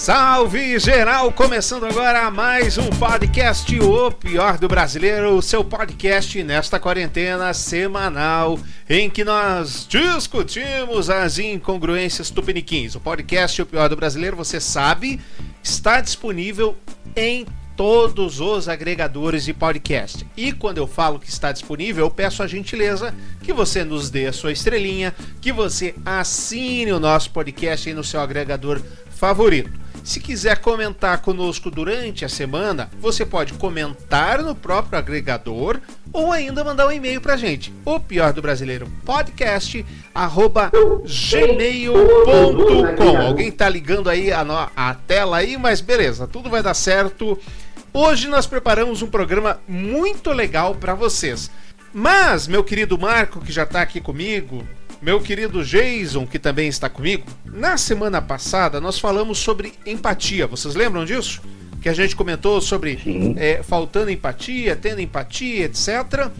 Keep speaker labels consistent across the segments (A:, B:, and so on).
A: Salve geral! Começando agora mais um podcast O Pior do Brasileiro, o seu podcast nesta quarentena semanal em que nós discutimos as incongruências tupiniquins. O podcast O Pior do Brasileiro, você sabe, está disponível em todos os agregadores de podcast. E quando eu falo que está disponível, eu peço a gentileza que você nos dê a sua estrelinha, que você assine o nosso podcast aí no seu agregador favorito. Se quiser comentar conosco durante a semana, você pode comentar no próprio agregador ou ainda mandar um e-mail pra gente. O pior do brasileiro podcast arroba gmail.com. Alguém tá ligando aí a, a tela aí, mas beleza, tudo vai dar certo. Hoje nós preparamos um programa muito legal para vocês. Mas, meu querido Marco, que já tá aqui comigo, meu querido Jason, que também está comigo, na semana passada nós falamos sobre empatia. Vocês lembram disso? Que a gente comentou sobre é, faltando empatia, tendo empatia, etc.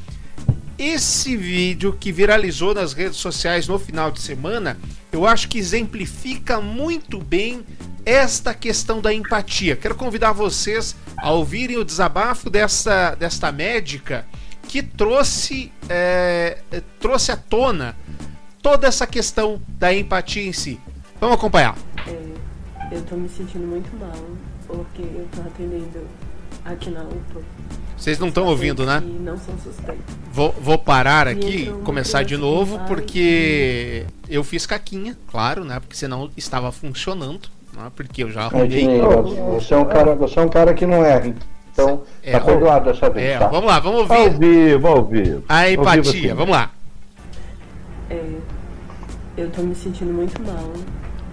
A: Esse vídeo que viralizou nas redes sociais no final de semana, eu acho que exemplifica muito bem esta questão da empatia. Quero convidar vocês a ouvirem o desabafo dessa, desta médica que trouxe, é, trouxe à tona toda essa questão da empatia em si. Vamos acompanhar.
B: É, eu tô me sentindo muito mal, porque eu tô atendendo aqui na UPA.
A: Vocês não estão ouvindo, né?
B: Não são suspeitos.
A: Vou, vou parar aqui, começar de novo, porque eu fiz caquinha, claro, né? Porque senão estava funcionando, né? Porque eu já arrumei.
C: você, é um cara, você é um cara que não erra. Então, é, tá perdoado dessa vez.
A: É,
C: tá?
A: Vamos lá, vamos ouvir.
C: Ao vivo, ao vivo.
A: A empatia, vamos lá.
B: É, eu tô me sentindo muito mal,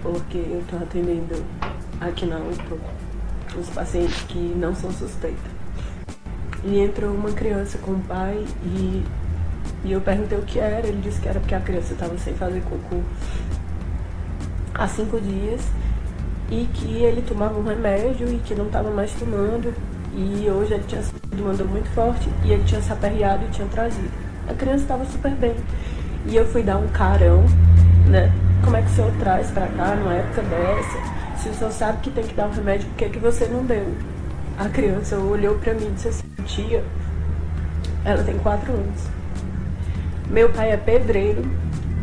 B: porque eu tô atendendo aqui na UPA os pacientes que não são suspeitos. E entrou uma criança com o pai e, e eu perguntei o que era. Ele disse que era porque a criança estava sem fazer cocô há cinco dias e que ele tomava um remédio e que não estava mais tomando. E hoje ele tinha sido uma dor muito forte e ele tinha se aperreado e tinha trazido. A criança estava super bem. E eu fui dar um carão, né? Como é que o senhor traz pra cá numa época dessa? Se o senhor sabe que tem que dar um remédio, por que, que você não deu? A criança olhou pra mim e disse assim, tia, ela tem quatro anos. Meu pai é pedreiro,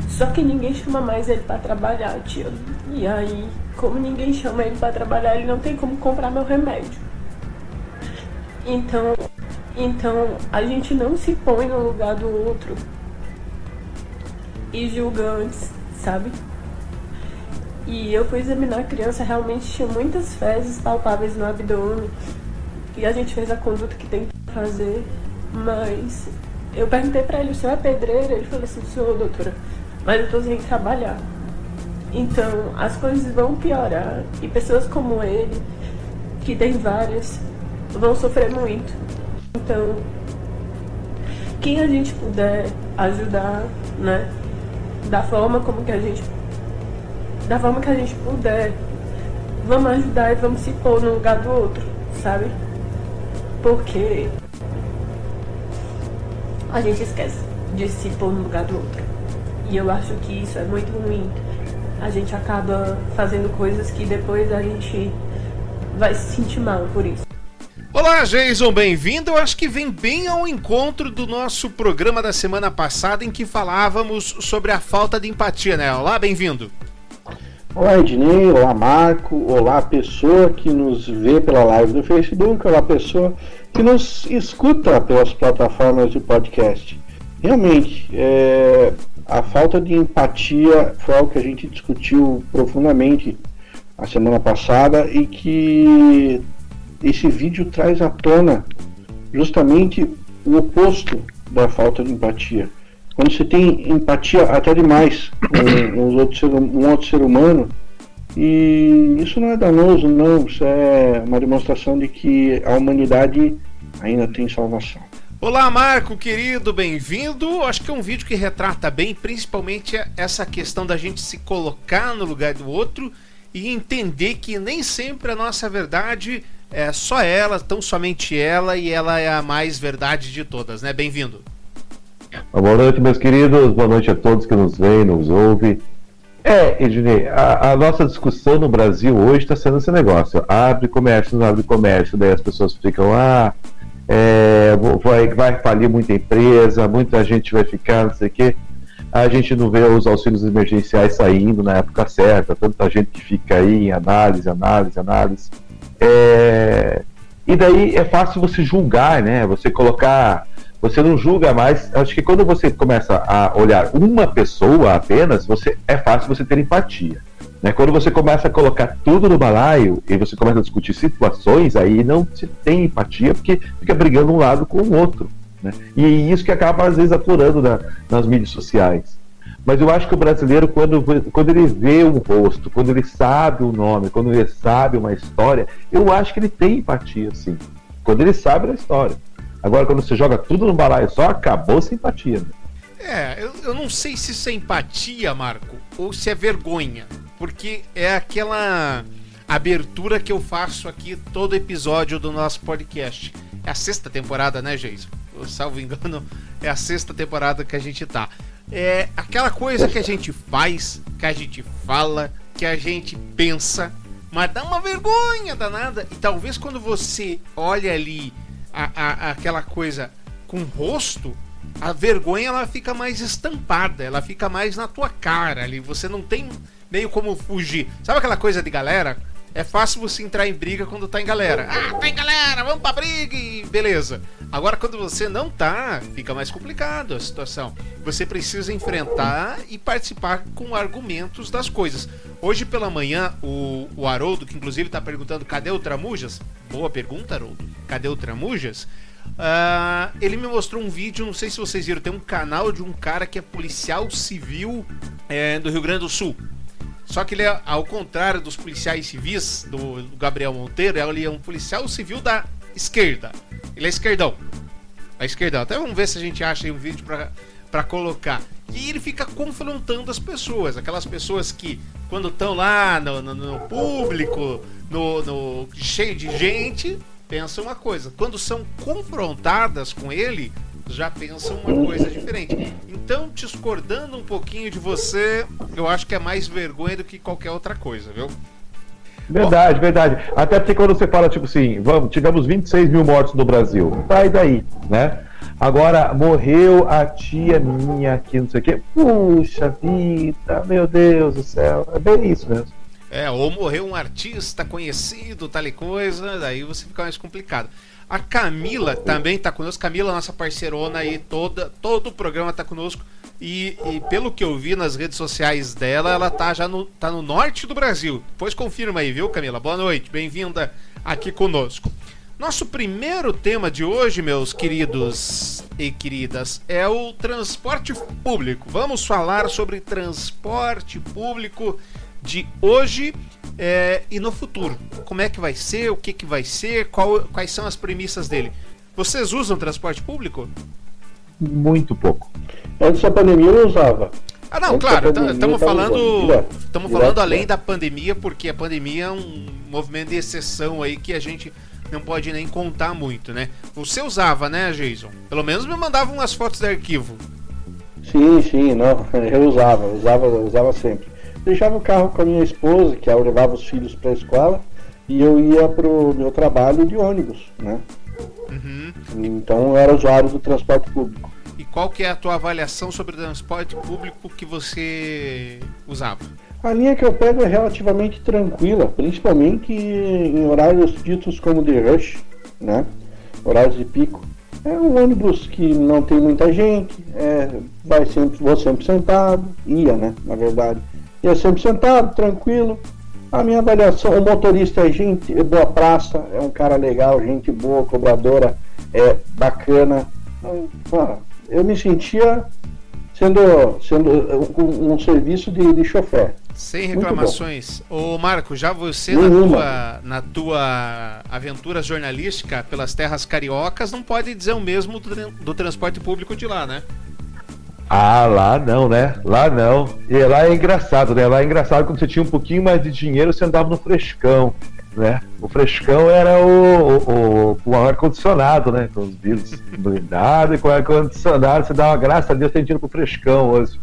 B: só que ninguém chama mais ele para trabalhar, tia. E aí, como ninguém chama ele para trabalhar, ele não tem como comprar meu remédio. Então, então a gente não se põe no lugar do outro e julgantes, sabe? E eu fui examinar a criança, realmente tinha muitas fezes palpáveis no abdômen. E a gente fez a conduta que tem que fazer, mas eu perguntei para ele, o senhor é pedreiro? Ele falou assim, senhor, doutora, mas eu tô sem trabalhar. Então, as coisas vão piorar e pessoas como ele, que tem várias, vão sofrer muito. Então, quem a gente puder ajudar, né? Da forma como que a gente da forma que a gente puder vamos ajudar e vamos se pôr no lugar do outro sabe? Porque a gente esquece de se pôr no lugar do outro. E eu acho que isso é muito ruim. A gente acaba fazendo coisas que depois a gente vai se sentir mal por isso
A: Olá, Jason, bem-vindo. Eu acho que vem bem ao encontro do nosso programa da semana passada em que falávamos sobre a falta de empatia, né? Olá, bem-vindo.
C: Olá, Ednei. Olá, Marco. Olá, pessoa que nos vê pela live do Facebook. Olá, pessoa que nos escuta pelas plataformas de podcast. Realmente, é, a falta de empatia foi algo que a gente discutiu profundamente a semana passada e que esse vídeo traz à tona justamente o oposto da falta de empatia. Quando você tem empatia até demais com um outro ser, um outro ser humano, e isso não é danoso, não, isso é uma demonstração de que a humanidade ainda tem salvação.
A: Olá, Marco, querido, bem-vindo. Acho que é um vídeo que retrata bem, principalmente essa questão da gente se colocar no lugar do outro e entender que nem sempre a nossa verdade é só ela, tão somente ela, e ela é a mais verdade de todas, né? Bem-vindo.
D: Boa noite, meus queridos. Boa noite a todos que nos veem, nos ouvem.
E: É, Ednei, a, a, nossa discussão no Brasil hoje está sendo esse negócio. Abre comércio, não abre comércio, daí as pessoas ficam, ah, é, vai, vai falir muita empresa, muita gente vai ficar, não sei o quê. A gente não vê os auxílios emergenciais saindo na época certa, tanta gente que fica aí em análise, análise, análise. É, e daí é fácil você julgar, né? Você colocar você não julga mais. Acho que quando você começa a olhar uma pessoa apenas, você é fácil você ter empatia. Né? Quando você começa a colocar tudo no balaio e você começa a discutir situações, aí não se tem empatia porque fica brigando um lado com o outro. Né? E isso que acaba às vezes aflorando na, nas mídias sociais. Mas eu acho que o brasileiro, quando, quando ele vê um rosto, quando ele sabe o nome, quando ele sabe uma história, eu acho que ele tem empatia, sim. Quando ele sabe da história. Agora, quando você joga tudo no balaio só, acabou a simpatia. Né?
A: É, eu, eu não sei se isso é empatia, Marco, ou se é vergonha. Porque é aquela abertura que eu faço aqui todo episódio do nosso podcast. É a sexta temporada, né, Jason? Salvo engano, é a sexta temporada que a gente tá. É aquela coisa que a gente faz, que a gente fala, que a gente pensa, mas dá uma vergonha danada. E talvez quando você olha ali a, a, aquela coisa com rosto, a vergonha ela fica mais estampada, ela fica mais na tua cara ali. Você não tem meio como fugir. Sabe aquela coisa de galera? É fácil você entrar em briga quando tá em galera. Ah, tá em galera, vamos pra briga e beleza. Agora, quando você não tá, fica mais complicado a situação. Você precisa enfrentar e participar com argumentos das coisas. Hoje pela manhã, o, o Haroldo, que inclusive tá perguntando cadê o Tramujas? Boa pergunta, Haroldo. Cadê o Tramujas? Uh, ele me mostrou um vídeo, não sei se vocês viram, tem um canal de um cara que é policial civil é, do Rio Grande do Sul. Só que ele é ao contrário dos policiais civis do, Gabriel Monteiro, ele é um policial civil da esquerda. Ele é esquerdão. É esquerdão. Até vamos ver se a gente acha aí um vídeo pra, pra colocar. E ele fica confrontando as pessoas. Aquelas pessoas que, quando estão lá no, no, no público, no, no, cheio de gente, pensam uma coisa. Quando são confrontadas com ele, já pensam uma coisa diferente. Então, discordando um pouquinho de você, eu acho que é mais vergonha do que qualquer outra coisa, viu?
E: Verdade, verdade. Até porque quando você fala, tipo assim, vamos, tivemos 26 mil mortos no Brasil. Sai daí, né? Agora, morreu a tia minha aqui, não sei o quê. Puxa vida, meu Deus do céu. É bem isso mesmo.
A: É, ou morreu um artista conhecido, tal e coisa, daí você fica mais complicado. A Camila também está conosco. Camila, nossa parceirona aí, toda, todo o programa está conosco. E, e, pelo que eu vi nas redes sociais dela, ela tá já no, tá no norte do Brasil. Depois confirma aí, viu, Camila? Boa noite, bem-vinda aqui conosco. Nosso primeiro tema de hoje, meus queridos e queridas, é o transporte público. Vamos falar sobre transporte público de hoje é, e no futuro. Como é que vai ser, o que, que vai ser, qual, quais são as premissas dele. Vocês usam transporte público?
E: Muito pouco.
C: Antes da pandemia eu usava.
A: Ah, não, Antes claro, estamos falando, estamos falando além da pandemia, porque a pandemia é um movimento de exceção aí que a gente não pode nem contar muito, né? Você usava, né, Jason? Pelo menos me mandava umas fotos de arquivo.
C: Sim, sim, não, eu usava, usava, usava sempre deixava o carro com a minha esposa, que eu levava os filhos para a escola, e eu ia para o meu trabalho de ônibus, né? Uhum. Então eu era usuário do transporte público.
A: E qual que é a tua avaliação sobre o transporte público que você usava?
C: A linha que eu pego é relativamente tranquila, principalmente em horários ditos como de rush, né? Horários de pico. É um ônibus que não tem muita gente, é, vai sempre, vou sempre sentado, ia, né? Na verdade ia sempre sentado, tranquilo. A minha avaliação, o motorista é gente, é boa praça, é um cara legal, gente boa, cobradora, é bacana. Então, eu me sentia sendo, sendo um, um serviço de, de chofer.
A: Sem reclamações. Ô Marco, já você na tua, na tua aventura jornalística pelas terras cariocas não pode dizer o mesmo do, do transporte público de lá, né?
E: Ah, lá não, né? Lá não. E lá é engraçado, né? Lá é engraçado quando você tinha um pouquinho mais de dinheiro, você andava no frescão.
D: né? O frescão era o, o, o ar-condicionado, né? Com os vidros blindados e com o ar-condicionado, você dá uma graça a Deus, tem dinheiro pro frescão hoje.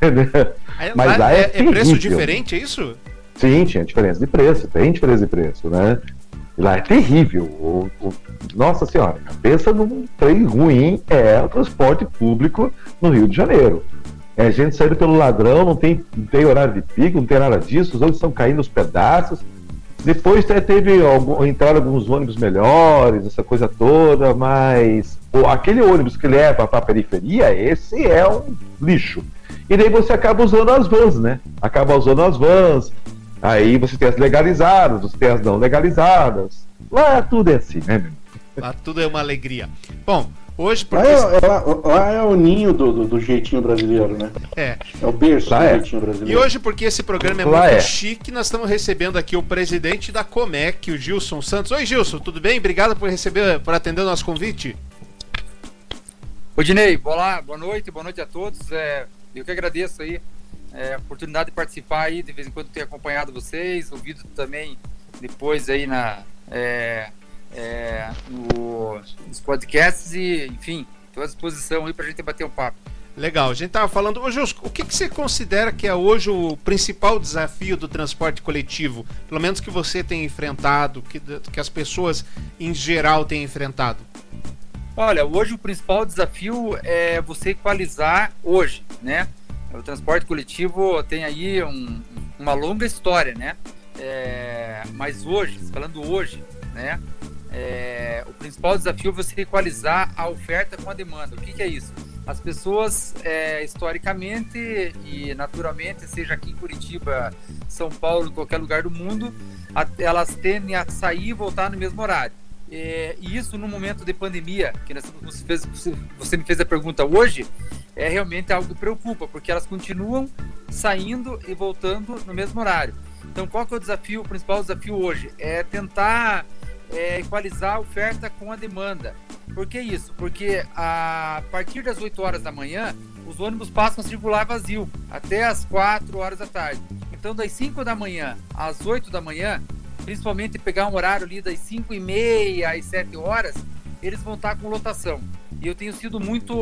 A: Mas lá, é, é, é preço diferente, é isso?
D: Sim, tinha diferença de preço, tem diferença de preço, né? Lá é terrível. O, o, nossa senhora, a cabeça num trem ruim é o transporte público no Rio de Janeiro. É gente saindo pelo ladrão, não tem, não tem horário de pico, não tem nada disso, os ônibus estão caindo aos pedaços. Depois teve algum, entraram alguns ônibus melhores, essa coisa toda, mas pô, aquele ônibus que leva para a periferia, esse é um lixo. E daí você acaba usando as vans, né? Acaba usando as vans, aí você tem as legalizadas, você tem as não legalizadas. Lá tudo é assim, né, meu?
A: Lá tudo é uma alegria. Bom, Hoje,
C: porque... lá, é, lá, lá é o ninho do, do, do, jeitinho brasileiro, né?
A: É.
C: É o berço lá do
A: é. jeitinho brasileiro. E hoje, porque esse programa é lá muito é. chique, nós estamos recebendo aqui o presidente da Comec, o Gilson Santos. Oi, Gilson, tudo bem? Obrigado por receber, por atender o nosso convite.
F: Ô, Dinei, olá, boa noite, boa noite a todos. É, eu que agradeço aí é, a oportunidade de participar aí, de vez em quando ter acompanhado vocês, ouvido também depois aí na... É, é, no, nos podcasts e, enfim, estou à disposição aí para a gente bater um papo.
A: Legal, a gente estava falando. Ô, Jus, o que, que você considera que é hoje o principal desafio do transporte coletivo? Pelo menos que você tem enfrentado, que, que as pessoas em geral têm enfrentado?
F: Olha, hoje o principal desafio é você equalizar hoje, né? O transporte coletivo tem aí um, uma longa história, né? É, mas hoje, falando hoje, né? É, o principal desafio é você equalizar a oferta com a demanda. O que, que é isso? As pessoas, é, historicamente e naturalmente, seja aqui em Curitiba, São Paulo, qualquer lugar do mundo, elas tendem a sair e voltar no mesmo horário. É, e isso no momento de pandemia, que você, fez, você me fez a pergunta hoje, é realmente algo que preocupa, porque elas continuam saindo e voltando no mesmo horário. Então, qual que é o desafio, o principal desafio hoje? É tentar é, equalizar a oferta com a demanda. Por que isso? Porque a partir das 8 horas da manhã, os ônibus passam a circular vazio até as 4 horas da tarde. Então, das 5 da manhã às 8 da manhã, principalmente pegar um horário ali das 5 e meia às 7 horas, eles vão estar com lotação. E eu tenho sido muito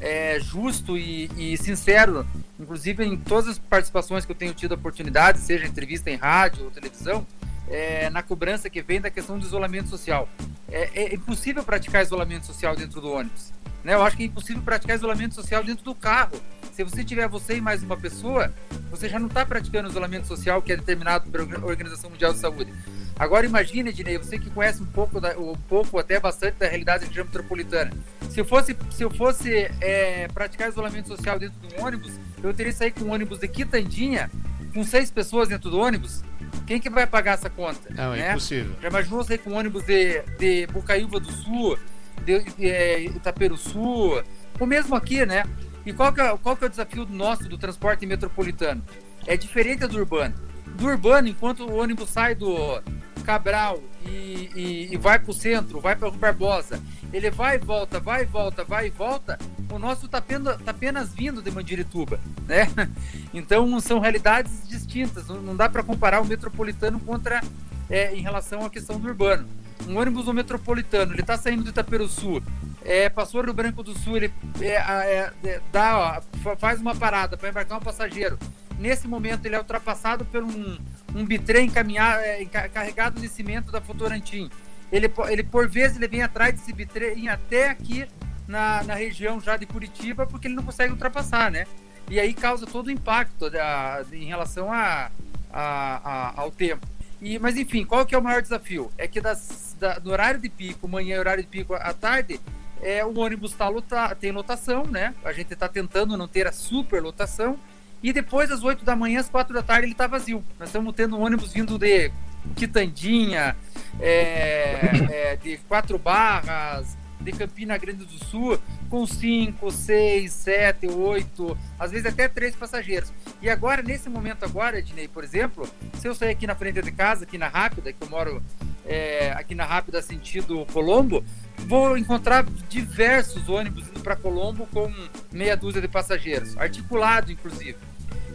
F: é, justo e, e, sincero, inclusive em todas as participações que eu tenho tido a oportunidade, seja entrevista em rádio ou televisão, é, na cobrança que vem da questão do isolamento social. É, é, impossível praticar isolamento social dentro do ônibus. Né? Eu acho que é impossível praticar isolamento social dentro do carro. Se você tiver você e mais uma pessoa, você já não está praticando isolamento social que é determinado pela Organização Mundial de Saúde. Agora imagine, Ednei, você que conhece um pouco, da, um pouco até bastante da realidade da região metropolitana. Se eu fosse, se eu fosse é, praticar isolamento social dentro do ônibus, eu teria que sair com um ônibus de Quitandinha, com seis pessoas dentro do ônibus, quem que vai pagar essa conta?
A: Não, é né? impossível.
F: Já imaginou você com ônibus de, de Bocaiúva do Sul, de, de é, Itaperu Sul, ou mesmo aqui, né? E qual que, é, qual que é o desafio nosso do transporte metropolitano? É diferente do urbano. Do urbano, enquanto o ônibus sai do Cabral e, e, e vai para o centro, vai para o Barbosa, ele vai e volta, vai e volta, vai e volta, o nosso está apenas, tá apenas vindo de Mandirituba, né? Então são realidades distintas, não dá para comparar o metropolitano contra é, em relação à questão do urbano. Um ônibus no metropolitano, ele está saindo do Sul, é, passou Rio Branco do Sul, ele é, é, é dá, ó, faz uma parada para embarcar um passageiro. Nesse momento ele é ultrapassado por um, um bitrem é, carregado de cimento da Fotorantim. Ele, ele, por vezes, ele vem atrás desse bitrem até aqui na, na região já de Curitiba, porque ele não consegue ultrapassar, né? E aí causa todo o impacto da, em relação a, a, a, ao tempo. E, mas enfim, qual que é o maior desafio? É que das, da, horário de pico, manhã horário de pico à tarde, é, o ônibus tá lota, tem lotação, né? A gente está tentando não ter a super lotação. E depois, às 8 da manhã, às 4 da tarde, ele está vazio. Nós estamos tendo um ônibus vindo de Quitandinha, é, é, de Quatro Barras, de Campina Grande do Sul com 5, 6, 7, 8, às vezes até 3 passageiros. E agora, nesse momento agora, Ednei, por exemplo, se eu sair aqui na frente de casa, aqui na Rápida, que eu moro é, aqui na Rápida sentido Colombo, vou encontrar diversos ônibus indo para Colombo com meia dúzia de passageiros, articulado inclusive.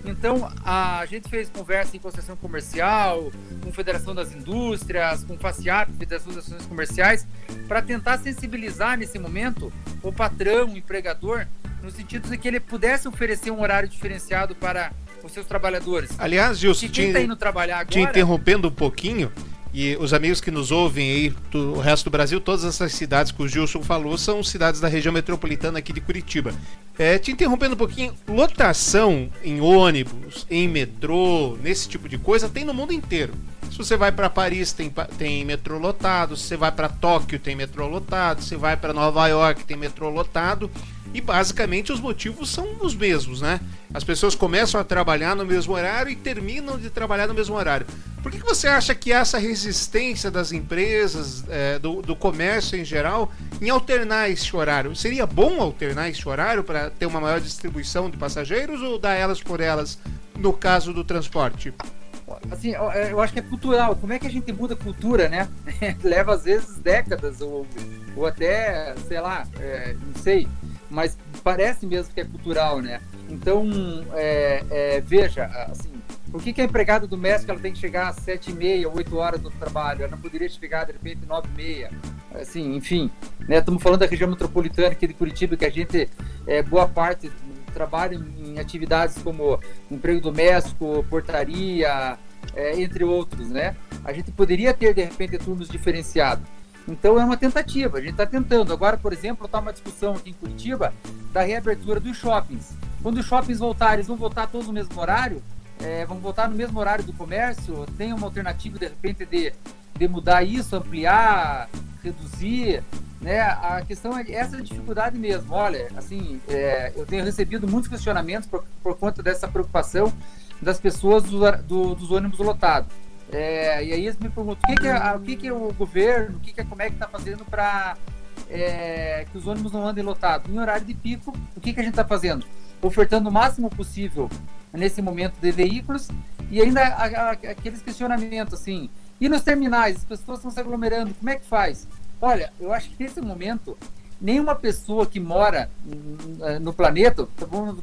F: Então, a gente fez conversa em concessão comercial, com Federação das Indústrias, com FACIAP, Federação das Ações Comerciais, para tentar sensibilizar nesse momento o patrão, o empregador, no sentido de que ele pudesse oferecer um horário diferenciado para os seus trabalhadores.
A: Aliás, Gilson, te, tá indo trabalhar agora, te interrompendo um pouquinho, e os amigos que nos ouvem aí do resto do Brasil, todas essas cidades que o Gilson falou são cidades da região metropolitana aqui de Curitiba. É, te interrompendo um pouquinho, lotação em ônibus, em metrô, nesse tipo de coisa, tem no mundo inteiro. Se você vai para Paris, tem, tem metrô lotado. Se você vai para Tóquio, tem metrô lotado. Se vai para Nova York, tem metrô lotado. E basicamente os motivos são os mesmos, né? As pessoas começam a trabalhar no mesmo horário e terminam de trabalhar no mesmo horário. Por que, você acha que essa resistência das empresas, é, do, do comércio em geral, em alternar esse horário? Seria bom alternar esse horário para ter uma maior distribuição de passageiros ou dar elas por elas no caso do transporte?
F: assim, é, eu acho que é cultural. Como é que a gente muda a cultura, né? Leva às vezes décadas ou, ou até, sei lá, é, não sei, mas parece mesmo que é cultural, né? Então, é, é, veja, assim, por que, que a empregada doméstico ela tem que chegar às sete e meia, oito horas do trabalho? Ela não poderia chegar, de repente, nove e meia? Assim, enfim, né? Estamos falando da região metropolitana aqui de Curitiba, que a gente, é, boa parte trabalha em atividades como emprego doméstico, portaria, é, entre outros, né? A gente poderia ter, de repente, turnos diferenciados. Então é uma tentativa, a gente está tentando. Agora, por exemplo, está uma discussão aqui em Curitiba da reabertura dos shoppings. Quando os shoppings voltarem, eles vão voltar todos no mesmo horário, é, vão voltar no mesmo horário do comércio, tem uma alternativa, de repente, de, de mudar isso, ampliar, reduzir, né? A questão é essa dificuldade mesmo. Olha, assim, é, eu tenho recebido muitos questionamentos por, por conta dessa preocupação das pessoas do, do, dos ônibus lotados. É, e aí eles me perguntam o que, que, é, o, que, que é o governo, o que, que é, como é que está fazendo para é, que os ônibus não andem lotados. Em horário de pico, o que, que a gente está fazendo? Ofertando o máximo possível nesse momento de veículos e ainda a, a, aqueles questionamentos assim. E nos terminais, as pessoas estão se aglomerando, como é que faz? Olha, eu acho que nesse momento nenhuma pessoa que mora no planeta, não,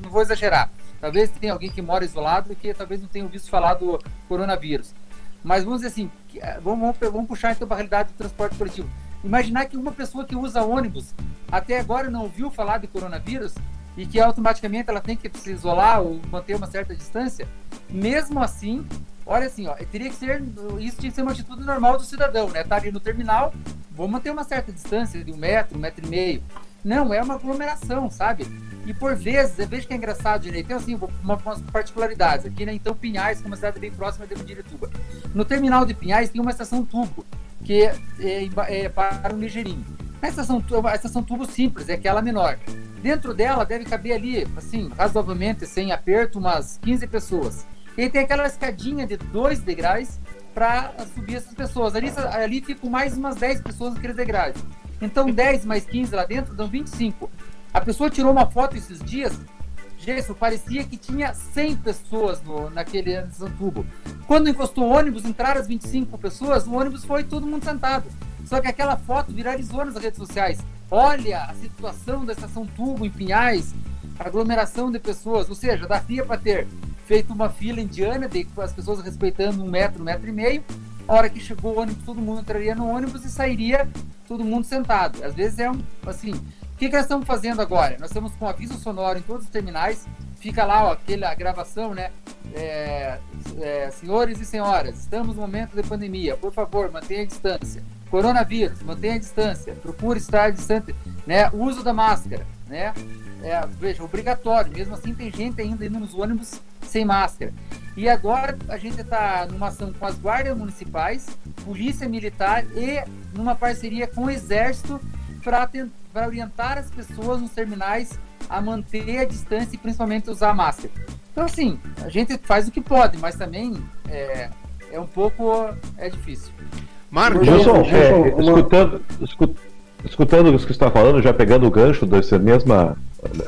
F: não vou exagerar, talvez tenha alguém que mora isolado e que talvez não tenha ouvido falar do coronavírus. Mas vamos dizer assim, eh, vamos, vamos puxar então para a realidade do transporte coletivo. Imaginar que uma pessoa que usa ônibus até agora não ouviu falar de coronavírus e que automaticamente ela tem que se isolar ou manter uma certa distância, mesmo assim, olha assim, ó, teria que ser, isso tinha que ser uma atitude normal do cidadão, né? Tá ali no terminal, vou manter uma certa distância de um metro, um metro e meio. Não, é uma aglomeração, sabe? E por vezes, eu vejo que é engraçado, Dinei, tem assim, uma, umas particularidades. Aqui, né, então, Pinhais, que é uma cidade bem próxima de Mundirituba. No terminal de Pinhais tem uma estação tubo, que é, é, é para o ligeirinho. A estação, a estação tubo simples, é aquela menor. Dentro dela deve caber ali, assim, razoavelmente, sem aperto, umas 15 pessoas. E tem aquela escadinha de dois degraus para subir essas pessoas. Ali, ali ficam mais umas 10 pessoas naqueles degraus. Então 10 mais 15 lá dentro dão 25. A pessoa tirou uma foto esses dias, Gerson, parecia que tinha 100 pessoas no, naquele tubo. Quando encostou o ônibus, entraram as 25 pessoas, o ônibus foi todo mundo sentado. Só que aquela foto viralizou nas redes sociais. Olha a situação da estação tubo em Pinhais, aglomeração de pessoas, ou seja, daria para ter feito uma fila indiana, de, as pessoas respeitando um metro, um metro e meio. A hora que chegou o ônibus, todo mundo entraria no ônibus e sairia todo mundo sentado. Às vezes é um, assim, o que, que nós estamos fazendo agora? Nós estamos com aviso sonoro em todos os terminais, fica lá ó, aquela gravação, né? É, é, senhores e senhoras, estamos no momento de pandemia, por favor, mantenha a distância. Coronavírus, mantenha a distância, procure estar distante, né? Uso da máscara, né? É, veja, obrigatório. Mesmo assim, tem gente ainda indo nos ônibus sem máscara. E agora a gente está numa ação com as guardas municipais, polícia militar e numa parceria com o exército para orientar as pessoas nos terminais a manter a distância e principalmente usar máscara. Então assim, a gente faz o que pode, mas também é, é um pouco é difícil.
D: Marcos, Gilson, é, uma... escutando, escutando o que você está falando, já pegando o gancho dessa mesma,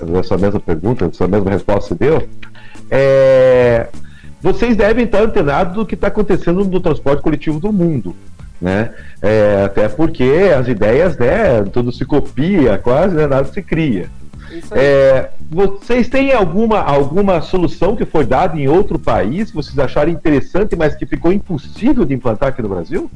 D: dessa mesma pergunta, dessa mesma resposta que você deu, é, vocês devem estar antenados do que está acontecendo no transporte coletivo do mundo. Né? É, até porque as ideias, né, tudo se copia quase, né, nada se cria.
E: É, vocês têm alguma, alguma solução que foi dada em outro país que vocês acharam interessante, mas que ficou impossível de implantar aqui no Brasil?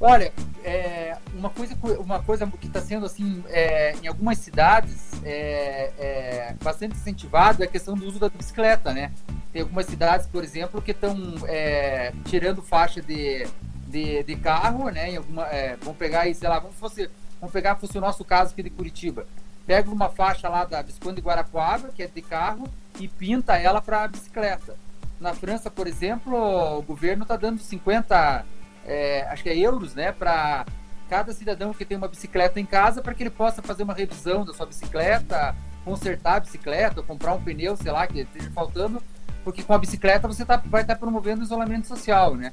F: Olha, é, uma, coisa, uma coisa que está sendo assim é, em algumas cidades é, é, bastante incentivado é a questão do uso da bicicleta, né? Tem algumas cidades, por exemplo, que estão é, tirando faixa de, de, de, carro, né? Em alguma, é, vamos pegar aí, sei lá, vamos, fosse, vamos pegar fosse o nosso caso aqui de Curitiba. Pega uma faixa lá da Visconde de Guarapuava, que é de carro, e pinta ela para bicicleta. Na França, por exemplo, o governo está dando 50 é, acho que é euros, né, para cada cidadão que tem uma bicicleta em casa para que ele possa fazer uma revisão da sua bicicleta, consertar a bicicleta, comprar um pneu, sei lá, que esteja faltando, porque com a bicicleta você tá, vai estar tá promovendo o isolamento social, né?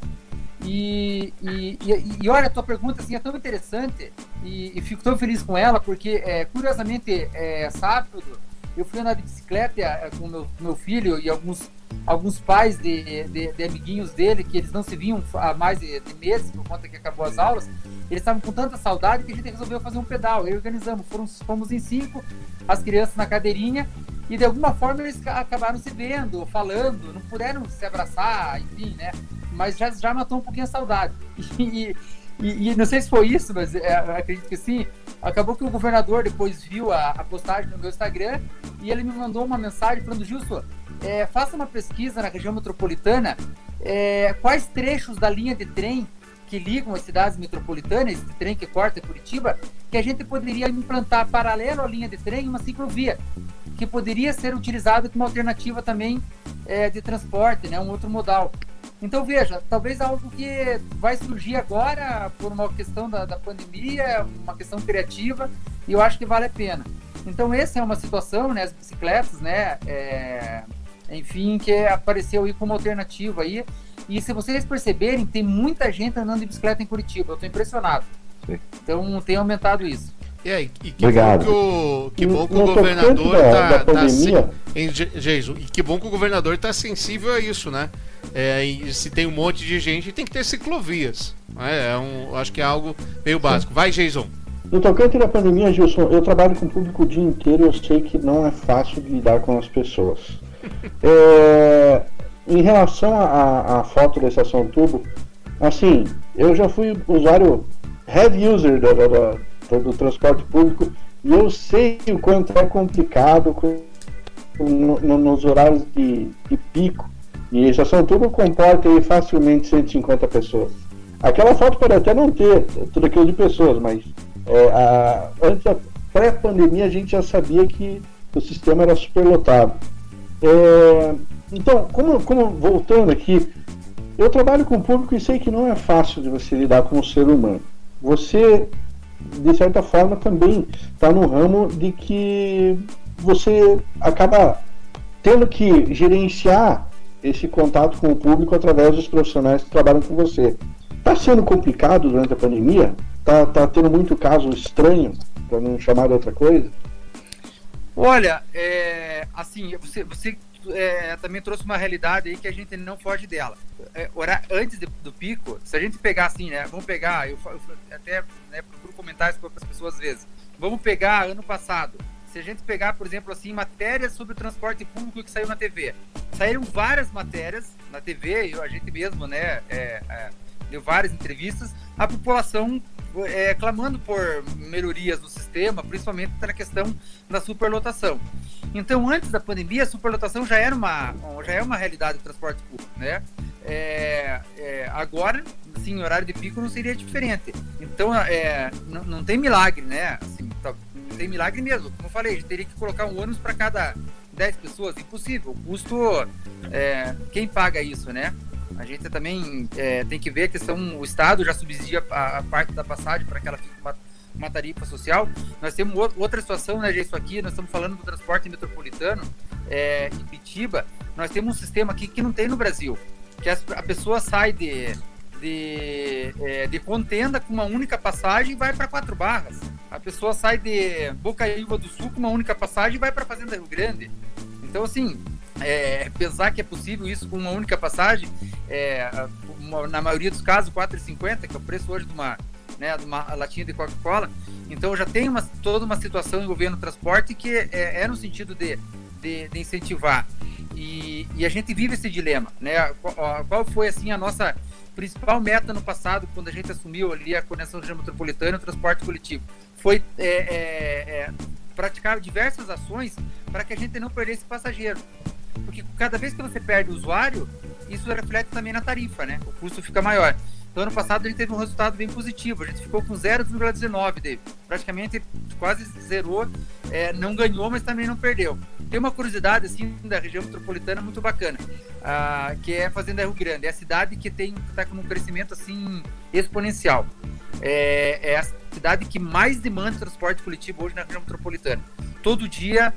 F: E, e, e, e, olha, a tua pergunta assim, é tão interessante e, fico tão feliz com ela, porque é, curiosamente, é, sábado, eu fui andar de bicicleta é, com meu, meu filho e alguns alguns pais de, de, de, amiguinhos dele, que eles não se viam há mais de, de, meses, por conta que acabou as aulas, eles estavam com tanta saudade que a gente resolveu fazer um pedal. E organizamos, fomos, fomos em cinco, as crianças na cadeirinha, e de alguma forma eles acabaram se vendo, falando, não puderam se abraçar, enfim, né? Mas já, já matou um pouquinho a saudade. E, e, e, não sei se foi isso, mas é, acredito que sim. Acabou que o governador depois viu a, a, postagem no meu Instagram e ele me mandou uma mensagem falando: Justo, é, faça uma pesquisa na região metropolitana é, quais trechos da linha de trem que ligam as cidades metropolitanas, esse trem que corta Curitiba, que a gente poderia implantar paralelo à linha de trem uma ciclovia, que poderia ser utilizada como alternativa também é, de transporte, né, um outro modal. Então, veja, talvez algo que vai surgir agora por uma questão da, da pandemia, uma questão criativa, e eu acho que vale a pena. Então, essa é uma situação, né, as bicicletas, né, é, enfim, que apareceu aí como alternativa aí. E se vocês perceberem, tem muita gente andando de bicicleta em Curitiba, eu estou impressionado. Sim. Então, tem aumentado isso.
A: E aí, e que Obrigado. bom que o, que bom que o governador está tá, tá em, Jesus, e que bom que o governador está sensível a isso, né? É, se tem um monte de gente, tem que ter ciclovias. É, é um, acho que é algo meio básico. Vai, Jason.
C: No tocante da pandemia, Gilson, eu trabalho com o público o dia inteiro e eu sei que não é fácil de lidar com as pessoas. É, em relação à foto da estação tubo, assim, eu já fui usuário heavy user do, do, do, do transporte público e eu sei o quanto é complicado no, no, nos horários de, de pico e a estação tubo comporta aí facilmente 150 pessoas. Aquela foto pode até não ter tudo aquilo de pessoas, mas é, a, antes da pré-pandemia a gente já sabia que o sistema era superlotado. É, então, como, como voltando aqui, eu trabalho com o público e sei que não é fácil de você lidar com o ser humano. Você, de certa forma, também está no ramo de que você acaba tendo que gerenciar esse contato com o público através dos profissionais que trabalham com você. Está sendo complicado durante a pandemia? Está tá tendo muito caso estranho, para não chamar de outra coisa?
F: Olha, é, assim, você, você é, também trouxe uma realidade aí que a gente não foge dela. É, antes de, do pico, se a gente pegar assim, né? Vamos pegar, eu, eu até né, procuro comentários para as pessoas às vezes. Vamos pegar ano passado, se a gente pegar, por exemplo, assim, matérias sobre o transporte público que saiu na TV, saíram várias matérias na TV, a gente mesmo, né, é, é, deu várias entrevistas, a população é, clamando por melhorias no sistema, principalmente na questão da superlotação. Então, antes da pandemia, a superlotação já era uma, já é uma realidade do transporte público, né? É, é, agora, assim, horário de pico não seria diferente. Então, é, não, não tem milagre, né? Assim, tá, tem milagre mesmo. Como eu falei, a gente teria que colocar um ônibus para cada 10 pessoas. Impossível. O custo, é, quem paga isso, né? A gente também é, tem que ver a questão, o Estado já subsidia a, a parte da passagem para que ela fique uma, uma tarifa social. Nós temos outra situação, né, isso aqui, nós estamos falando do transporte metropolitano é, em Pitiba. Nós temos um sistema aqui que não tem no Brasil, que a, a pessoa sai de de, é, de contenda com uma única passagem e vai para quatro barras. A pessoa sai de Bocaiúva do Sul com uma única passagem e vai para Fazenda Rio Grande. Então, assim, é, pensar que é possível isso com uma única passagem, é, uma, na maioria dos casos, 4,50, que é o preço hoje de uma, né, de uma latinha de Coca-Cola. Então já tem uma, toda uma situação envolvendo o transporte que é, é no sentido de, de, de incentivar. E, e, a gente vive esse dilema, né? Qual, qual, foi assim a nossa principal meta no passado quando a gente assumiu ali a conexão região metropolitana e o transporte coletivo? Foi é, é, é, praticar diversas ações para que a gente não perdesse passageiro. Porque cada vez que você perde o usuário, isso reflete também na tarifa, né? O custo fica maior. Então, ano passado a gente teve um resultado bem positivo. A gente ficou com 0,19, David. Praticamente quase zerou. É, não ganhou, mas também não perdeu. Tem uma curiosidade, assim, da região metropolitana muito bacana, uh, que é a Fazenda Rio Grande. É a cidade que está com um crescimento, assim, exponencial. É, é a cidade que mais demanda transporte coletivo hoje na região metropolitana. Todo dia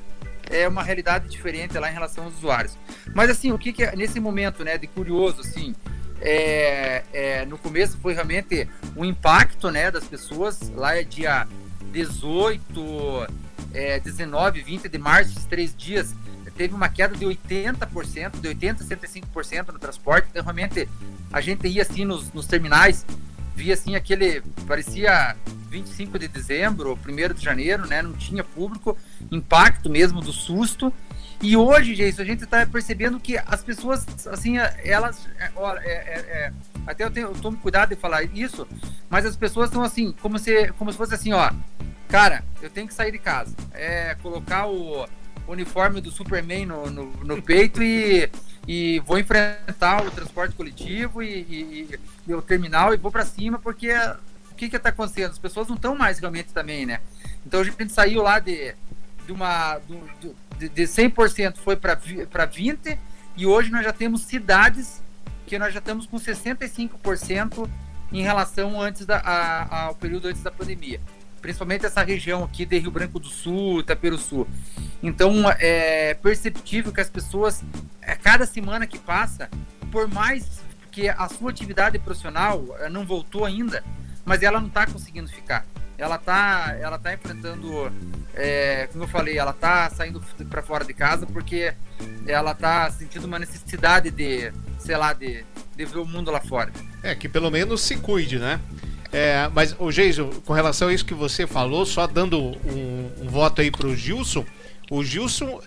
F: é uma realidade diferente lá em relação aos usuários. Mas assim, o que, que é nesse momento, né, de curioso, assim, é, é, no começo foi realmente um impacto né, das pessoas. Lá é dia 18, é, 19, 20 de março, esses três dias, teve uma queda de 80%, de 80% a 105% no transporte. Então, realmente, a gente ia assim nos, nos terminais, via assim aquele. parecia 25 de dezembro, 1 de janeiro, né? Não tinha público, impacto mesmo do susto. E hoje, gente, a gente está percebendo que as pessoas, assim, elas. É, é, é, é, até eu, tenho, eu tomo cuidado de falar isso, mas as pessoas estão assim, como se, como se fosse assim, ó. Cara, eu tenho que sair de casa. É colocar o uniforme do Superman no, no, no peito e, e vou enfrentar o transporte coletivo e, e, e o terminal e vou para cima, porque o que que tá acontecendo? As pessoas não estão mais realmente também, né? Então a gente saiu lá de, de uma. De, de 100% foi para 20% e hoje nós já temos cidades que nós já estamos com 65% em relação antes da, a, ao período antes da pandemia. Principalmente essa região aqui de Rio Branco do Sul, Sul Então é perceptível que as pessoas, a cada semana que passa, por mais que a sua atividade profissional eh, não voltou ainda, mas ela não está conseguindo ficar ela tá, ela tá enfrentando, é, como eu falei, ela tá saindo para fora de casa porque ela tá sentindo uma necessidade de, sei lá, de, de ver o mundo lá fora.
A: É, que pelo menos se cuide, né? É, mas, o Geiso, com relação a isso que você falou, só dando um, um voto aí pro Gilson, o Gilson,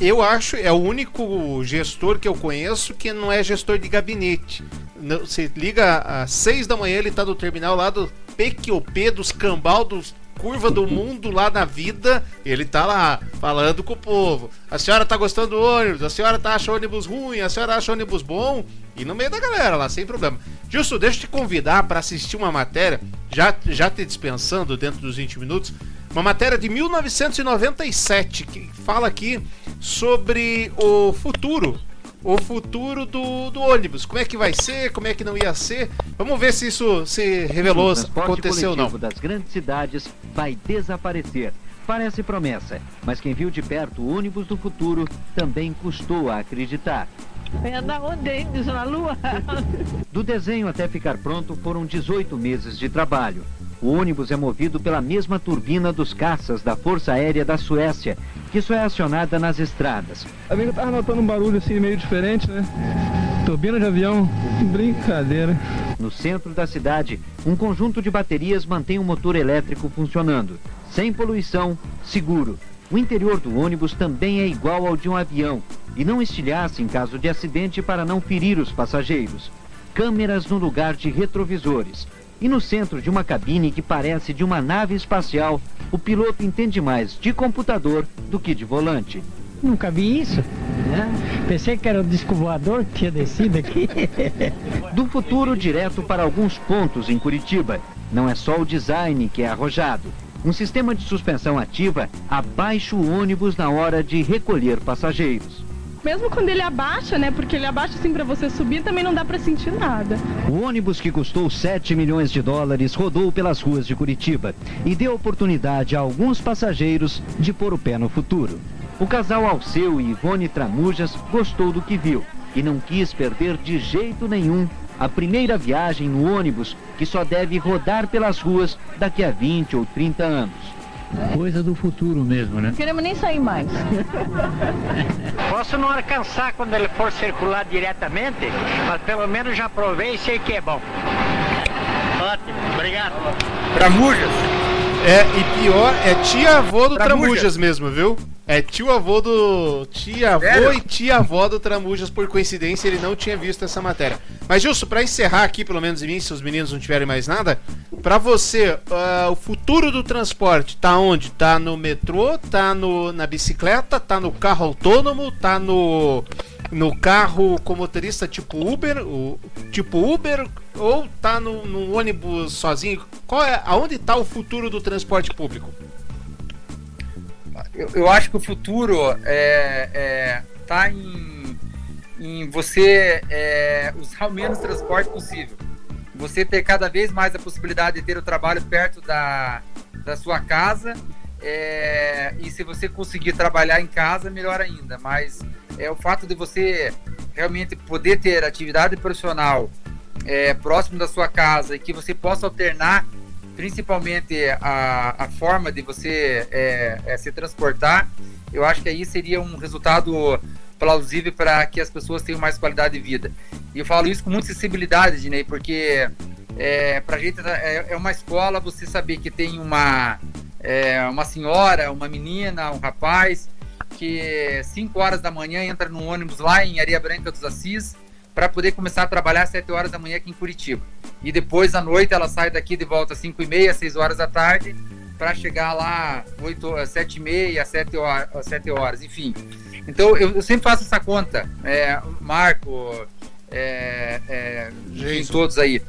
A: eu acho, é o único gestor que eu conheço que não é gestor de gabinete. Você liga às seis da manhã, ele tá no terminal lá do PQP, dos cambal, dos curva do mundo lá na vida, ele tá lá falando com o povo. A senhora tá gostando do ônibus, a senhora tá achando ônibus ruim, a senhora acha ônibus bom, e no meio da galera lá, sem problema. Gilson, deixa eu te convidar para assistir uma matéria, já, já te dispensando dentro dos 20 minutos, uma matéria de 1997 que fala aqui sobre o futuro o futuro do, do ônibus. Como é que vai ser, como é que não ia ser. Vamos ver se isso se revelou, aconteceu ou não.
G: O das grandes cidades vai desaparecer. Parece promessa, mas quem viu de perto o ônibus do futuro também custou a acreditar.
H: É da onde, Na Lua?
G: Do desenho até ficar pronto foram 18 meses de trabalho. O ônibus é movido pela mesma turbina dos caças da Força Aérea da Suécia, que só é acionada nas estradas.
I: A amiga estava notando um barulho assim meio diferente, né? Turbina de avião, brincadeira.
G: No centro da cidade, um conjunto de baterias mantém o motor elétrico funcionando. Sem poluição, seguro. O interior do ônibus também é igual ao de um avião e não estilhaça em caso de acidente para não ferir os passageiros. Câmeras no lugar de retrovisores e no centro de uma cabine que parece de uma nave espacial, o piloto entende mais de computador do que de volante.
H: Nunca vi isso. Né? Pensei que era o disco voador que tinha descido aqui.
G: Do futuro direto para alguns pontos em Curitiba. Não é só o design que é arrojado. Um sistema de suspensão ativa abaixa o ônibus na hora de recolher passageiros.
J: Mesmo quando ele abaixa, né? Porque ele abaixa assim para você subir, também não dá para sentir nada.
G: O ônibus que custou 7 milhões de dólares rodou pelas ruas de Curitiba e deu oportunidade a alguns passageiros de pôr o pé no futuro. O casal Alceu e Ivone Tramujas gostou do que viu e não quis perder de jeito nenhum a primeira viagem no ônibus que só deve rodar pelas ruas daqui a 20 ou 30 anos.
H: Coisa do futuro mesmo, né?
J: Não queremos nem sair mais.
H: Posso não alcançar quando ele for circular diretamente, mas pelo menos já provei e sei que é bom. Ótimo, obrigado. Obrigado.
F: Tramujas.
A: É, e pior, é tia-avô do
F: Tramujas.
A: Tramujas mesmo, viu? É tio-avô do. Tia-avô e tia-avó do Tramujas, por coincidência, ele não tinha visto essa matéria. Mas, Gilson, pra encerrar aqui, pelo menos em mim, se os meninos não tiverem mais nada, pra você, ah, o futuro do transporte tá onde? Tá no metrô, tá no, na bicicleta, tá no carro autônomo, tá no. No carro com motorista tipo Uber, o, tipo Uber, ou tá no, no ônibus sozinho? Qual é, aonde tá o futuro do transporte público?
F: Eu, eu acho que o futuro é, é, tá em, em você é, usar o menos transporte possível. Você ter cada vez mais a possibilidade de ter o trabalho perto da, da sua casa. É, e se você conseguir trabalhar em casa, melhor ainda. Mas é o fato de você realmente poder ter atividade profissional é, próximo da sua casa e que você possa alternar principalmente a, a forma de você é, é, se transportar, eu acho que aí seria um resultado plausível para que as pessoas tenham mais qualidade de vida. E eu falo isso com muita sensibilidade, Dinei, porque é, para a gente é, é uma escola você saber que tem uma, é, uma senhora, uma menina, um rapaz, que 5 horas da manhã entra num ônibus lá em Areia Branca dos Assis para poder começar a trabalhar às 7 horas da manhã aqui em Curitiba. E depois à noite ela sai daqui de volta às 5 e meia, 6 horas da tarde, para chegar lá 8, 7 e meia, 7 horas, 7 horas, enfim. Então eu, eu sempre faço essa conta, é, Marco, é, é, todos aí,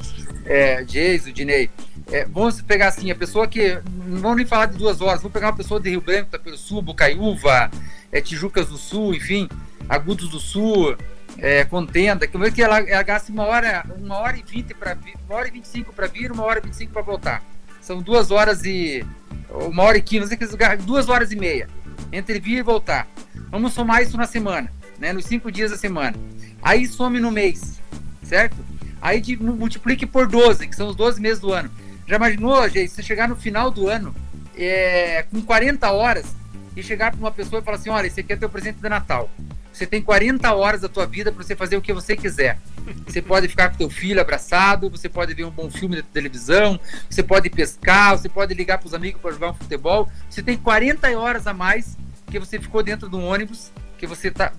F: é, Jason, Dinei. É, vamos pegar assim, a pessoa que. Não vamos nem falar de duas horas, vamos pegar uma pessoa de Rio Branco, Tapero Sul, Bocaiúva, é, Tijucas do Sul, enfim, Agudos do Sul, é, Contenda, que eu que ela, ela gasta uma hora, uma hora e vinte para vir, uma hora e vinte e cinco para vir, uma hora e vinte e cinco para voltar. São duas horas e. uma hora e quinze, duas horas e meia entre vir e voltar. Vamos somar isso na semana, né? Nos cinco dias da semana. Aí some no mês, certo? Aí de- multiplique por 12, que são os 12 meses do ano. Já imaginou, gente, você chegar no final do ano é, com 40 horas e chegar para uma pessoa e falar assim: olha, esse aqui é teu presente de Natal. Você tem 40 horas da tua vida para você fazer o que você quiser. Você pode ficar com teu filho abraçado, você pode ver um bom filme na televisão, você pode pescar, você pode ligar para os amigos para jogar um futebol. Você tem 40 horas a mais que você ficou dentro de um ônibus, que você tá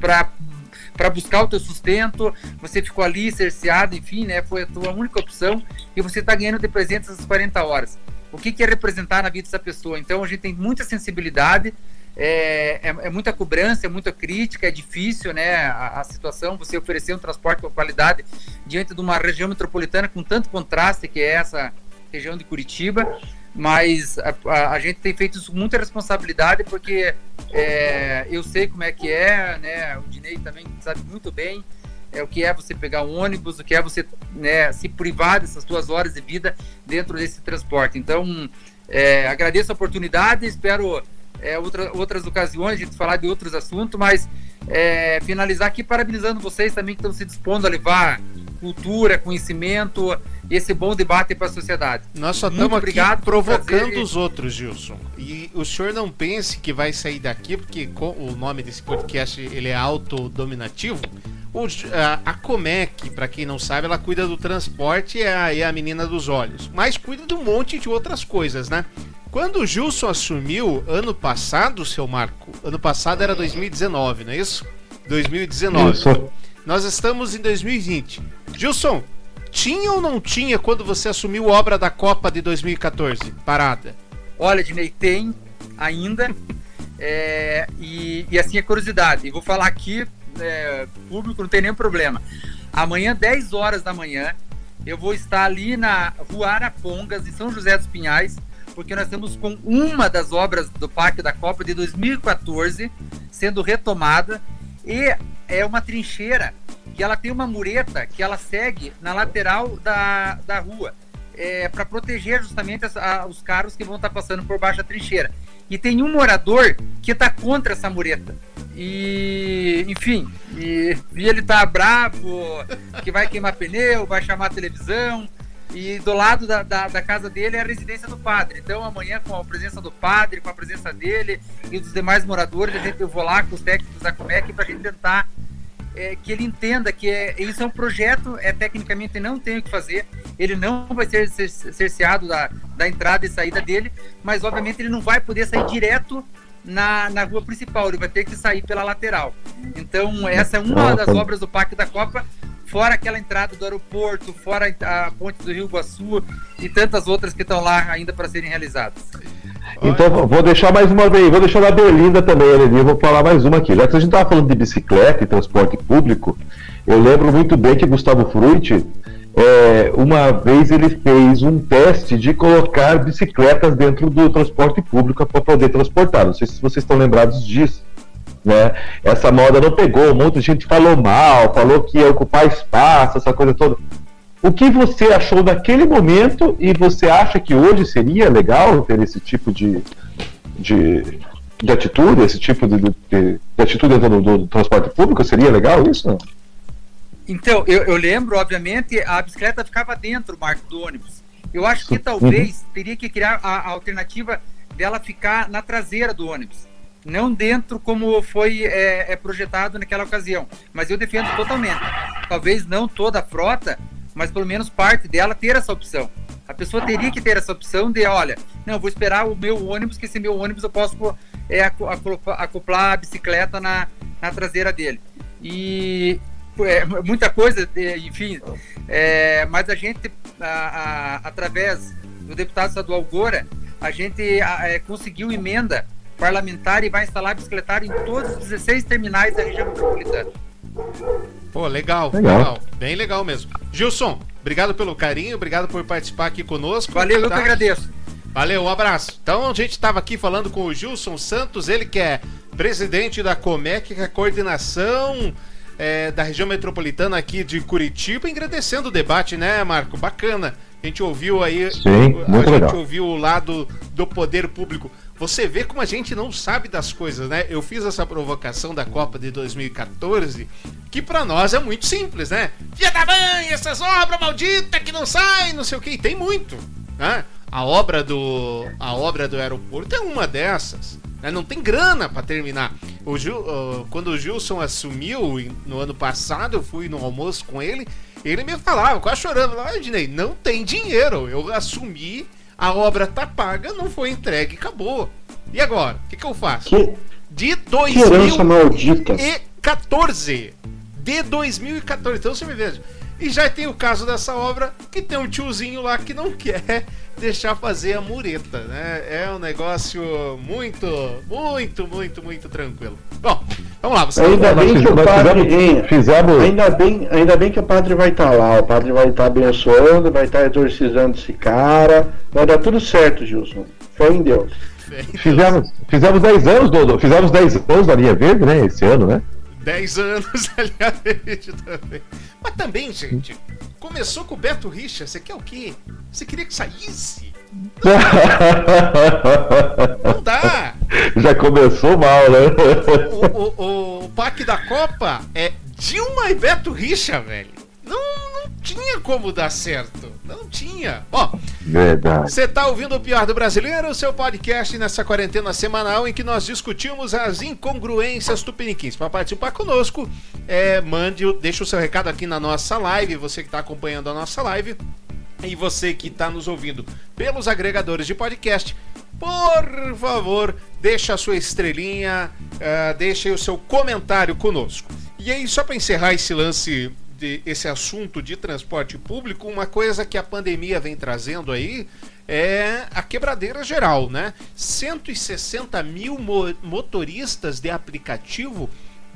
F: para para buscar o teu sustento, você ficou ali cerceado, enfim, né? Foi a tua única opção e você está ganhando de presente essas 40 horas. O que, que é representar na vida dessa pessoa? Então a gente tem muita sensibilidade, é, é, é muita cobrança, é muita crítica, é difícil, né? A, a situação, você oferecer um transporte com qualidade diante de uma região metropolitana com tanto contraste que é essa região de Curitiba mas a, a- a gente tem feito isso com muita responsabilidade porque é, eu sei como é que é, né? O Dinei também sabe muito bem é, o que é você pegar um ônibus, o que é você né, se privar dessas duas horas de vida dentro desse transporte. Então, é, agradeço a oportunidade, espero é, outra, outras ocasiões de falar de outros assuntos, mas é, finalizar aqui parabenizando vocês também que estão se dispondo a levar cultura, conhecimento esse bom debate para a sociedade.
A: Nós só estamos aqui
F: obrigado,
A: provocando os outros, Gilson. E o senhor não pense que vai sair daqui, porque o nome desse podcast ele é autodominativo. O a, a Comec, para quem não sabe, ela cuida do transporte e é a, é a menina dos olhos. Mas cuida de um monte de outras coisas, né? Quando o Gilson assumiu ano passado, seu Marco, ano passado era 2019, não é isso? 2019.
E: Isso.
A: Nós estamos em 2020. Gilson, tinha ou não tinha quando você assumiu obra da Copa de 2014? Parada.
F: Olha, Dinei, tem ainda. é, e, e assim, a curiosidade. E vou falar aqui, é, público, não tem nenhum problema. Amanhã, 10 horas da manhã, eu vou estar ali na Rua Arapongas, em São José dos Pinhais, porque nós estamos com uma das obras do Parque da Copa de 2014 sendo retomada. E é uma trincheira que ela tem uma mureta que ela segue na lateral da, da rua é, para proteger justamente as- a- os carros que vão estar passando por baixo da trincheira. E tem um morador que está contra essa mureta. E, enfim, e, e ele tá bravo, que vai queimar pneu, vai chamar a televisão. E do lado da, da, da casa dele é a residência do padre. Então amanhã, com a presença do padre, com a presença dele e dos demais moradores, a gente, eu vou lá com os técnicos da Comec para a gente tentar é, que ele entenda que é, isso é um projeto, é tecnicamente não tem o que fazer, ele não vai ser cerceado da, da entrada e saída dele, mas obviamente ele não vai poder sair direto na, na rua principal, ele vai ter que sair pela lateral. Então, essa é uma das obras do Parque da Copa, fora aquela entrada do aeroporto, fora a ponte do Rio Iguaçu e tantas outras que estão lá ainda para serem realizadas.
E: Então, vou deixar mais uma vez, vou deixar na Berlinda também, Eleni, vou falar mais uma aqui. Já que a gente estava falando de bicicleta e transporte público, eu lembro muito bem que Gustavo Frutti, é, uma vez ele fez um teste de colocar bicicletas dentro do transporte público para poder transportar. Não sei se vocês estão lembrados disso. Né? Essa moda não pegou, um monte de gente falou mal, falou que ia ocupar espaço, essa coisa toda. O que você achou naquele momento e você acha que hoje seria legal ter esse tipo de, de, de atitude, esse tipo de, de, de atitude dentro do, do, transporte público? Seria legal isso?
F: Então, eu, eu, lembro, obviamente, a bicicleta ficava dentro, Marco, do ônibus. Eu acho que talvez uhum. teria que criar a, a, alternativa dela ficar na traseira do ônibus. Não dentro como foi é, é projetado naquela ocasião. Mas eu defendo totalmente. Talvez não toda a frota mas pelo menos parte dela ter essa opção. A pessoa teria que ter essa opção de, olha, não, vou esperar o meu ônibus, que esse meu ônibus eu posso é, acoplar a bicicleta na, na traseira dele. E é, muita coisa, enfim, é, mas a gente, a, a, através do deputado estadual Gora, a gente a, é, conseguiu emenda parlamentar e vai instalar bicicletário em todos os 16 terminais da região metropolitana.
A: Pô, legal, legal, legal, Bem legal mesmo. Gilson, obrigado pelo carinho, obrigado por participar aqui conosco.
F: Valeu, tá? eu que agradeço.
A: Valeu, um abraço. Então a gente estava aqui falando com o Gilson Santos, ele que é presidente da Comec, que é a coordenação é, da região metropolitana aqui de Curitiba, engrandecendo o debate, né, Marco? Bacana. A gente ouviu aí,
E: Sim,
A: a
E: gente legal.
A: ouviu o lado do poder público. Você vê como a gente não sabe das coisas, né? Eu fiz essa provocação da Copa de 2014, que para nós é muito simples, né? Filha da mãe, essas obras malditas que não saem, não sei o que. Tem muito, né? A obra do, a obra do aeroporto é uma dessas. Né? Não tem grana para terminar. O Gil, quando o Gilson assumiu no ano passado, eu fui no almoço com ele. Ele me falava, quase chorando, lá, Ednei, não tem dinheiro. Eu assumi a obra tá paga, não foi entregue, acabou. E agora? O que, que eu faço? Que... De 2014. De 2014. Então você me veja. E já tem o caso dessa obra que tem um tiozinho lá que não quer deixar fazer a mureta, né? É um negócio muito, muito, muito, muito tranquilo. Bom, vamos lá. Você
C: ainda bem que o padre fizemos... ainda bem, ainda bem que o padre vai estar tá lá. O padre vai estar tá abençoando, vai estar tá exorcizando esse cara. Vai dar tudo certo, Gilson. Foi em Deus.
E: Fizemos, fizemos 10 anos, Dodo. Fizemos 10 anos da linha verde, né? Esse ano, né?
A: 10 anos da linha verde também. Mas também, gente, começou com o Beto Richa. Você quer o quê? Você queria que saísse? Não dá!
E: Já começou mal, né?
A: O, o, o, pack da Copa é Dilma e Beto Richa, velho. Não, não tinha como dar certo. Não tinha. Ó. Você tá ouvindo o Pior do Brasileiro, o seu podcast nessa quarentena semanal em que nós discutimos as incongruências tupiniquins. Para participar conosco, é, mande, deixa o seu recado aqui na nossa live, você que está acompanhando a nossa live. E você que está nos ouvindo pelos agregadores de podcast, por favor, deixa a sua estrelinha, uh, deixe o seu comentário conosco. E aí, só para encerrar esse lance, de, esse assunto de transporte público, uma coisa que a pandemia vem trazendo aí é a quebradeira geral, né? 160 mil mo motoristas de aplicativo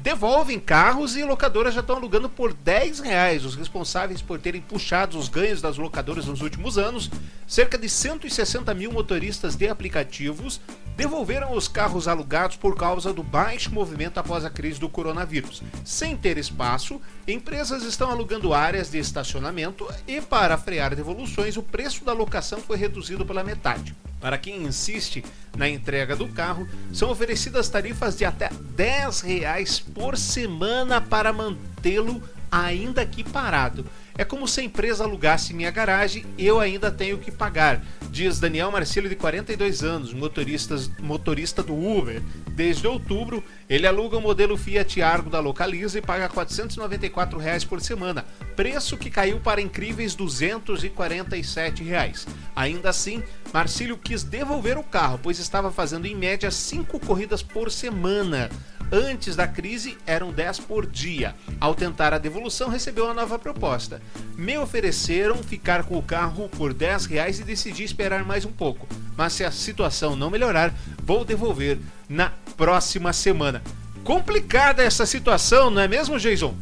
A: devolvem carros e locadoras já estão alugando por 10 reais. Os responsáveis por terem puxado os ganhos das locadoras nos últimos anos, cerca de 160 mil motoristas de aplicativos devolveram os carros alugados por causa do baixo movimento após a crise do coronavírus. Sem ter espaço, empresas estão alugando áreas de estacionamento e, para frear devoluções, o preço da locação foi reduzido pela metade. Para quem insiste na entrega do carro, são oferecidas tarifas de até 10 reais por semana para mantê-lo ainda aqui parado. É como se a empresa alugasse minha garagem e eu ainda tenho que pagar. Diz Daniel Marcelo, de 42 anos, motorista, motorista do Uber. Desde outubro, ele aluga o modelo Fiat Argo da Localiza e paga 494 reais por semana, preço que caiu para incríveis 247 reais. Ainda assim, Marcílio quis devolver o carro, pois estava fazendo em média 5 corridas por semana. Antes da crise eram 10 por dia. Ao tentar a devolução, recebeu uma nova proposta. Me ofereceram ficar com o carro por 10 reais e decidi esperar mais um pouco. Mas se a situação não melhorar, vou devolver na próxima semana. Complicada essa situação, não é mesmo, Jason?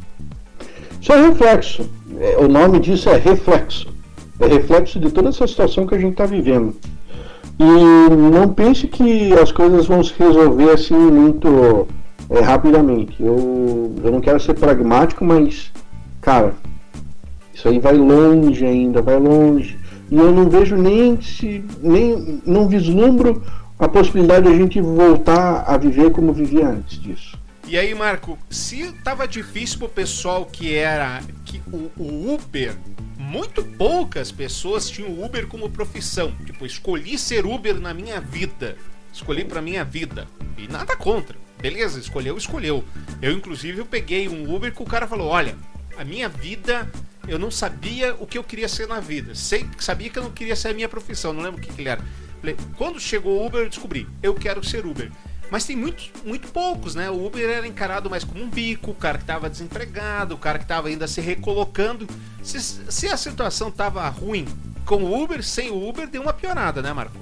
C: Isso é reflexo. É, o nome disso é reflexo. É reflexo de toda essa situação que a gente está vivendo. E não pense que as coisas vão se resolver assim muito é, rapidamente. Eu, eu não quero ser pragmático, mas, cara, isso aí vai longe ainda, vai longe. E eu não vejo nem se. nem não vislumbro a possibilidade de a gente voltar a viver como vivia antes disso.
A: E aí, Marco, se tava difícil pro pessoal que era que o, o Uber, muito poucas pessoas tinham o Uber como profissão. Tipo, escolhi ser Uber na minha vida. Escolhi pra minha vida. E nada contra beleza, escolheu, escolheu. Eu, inclusive, eu peguei um Uber que o cara falou: olha, a minha vida, eu não sabia o que eu queria ser na vida. Sei, sabia que eu não queria ser a minha profissão, não lembro o que, que ele era. Quando chegou o Uber, eu descobri, eu quero ser Uber. Mas tem muito, muito poucos, né? O Uber era encarado mais como um bico, o cara que estava desempregado, o cara que estava ainda se recolocando. Se, se a situação estava ruim com o Uber, sem o Uber, deu uma piorada, né, Marco?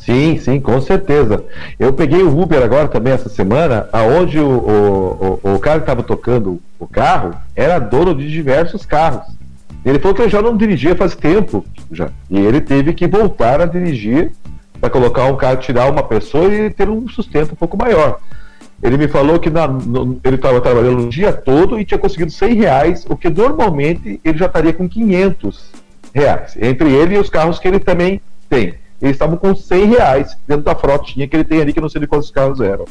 E: Sim, sim, com certeza. Eu peguei o Uber agora também essa semana, aonde o, o, o, o cara que estava tocando o carro era dono de diversos carros. Ele falou que eu já não dirigia faz tempo já. E ele teve que voltar a dirigir para colocar um carro, tirar uma pessoa e ter um sustento um pouco maior. Ele me falou que na, no, ele estava trabalhando o dia todo e tinha conseguido 100 reais, o que normalmente ele já estaria com 500 reais. Entre ele e os carros que ele também tem eles estavam com 100 reais dentro da frotinha que ele tem ali, que eu não sei de quantos carros eram.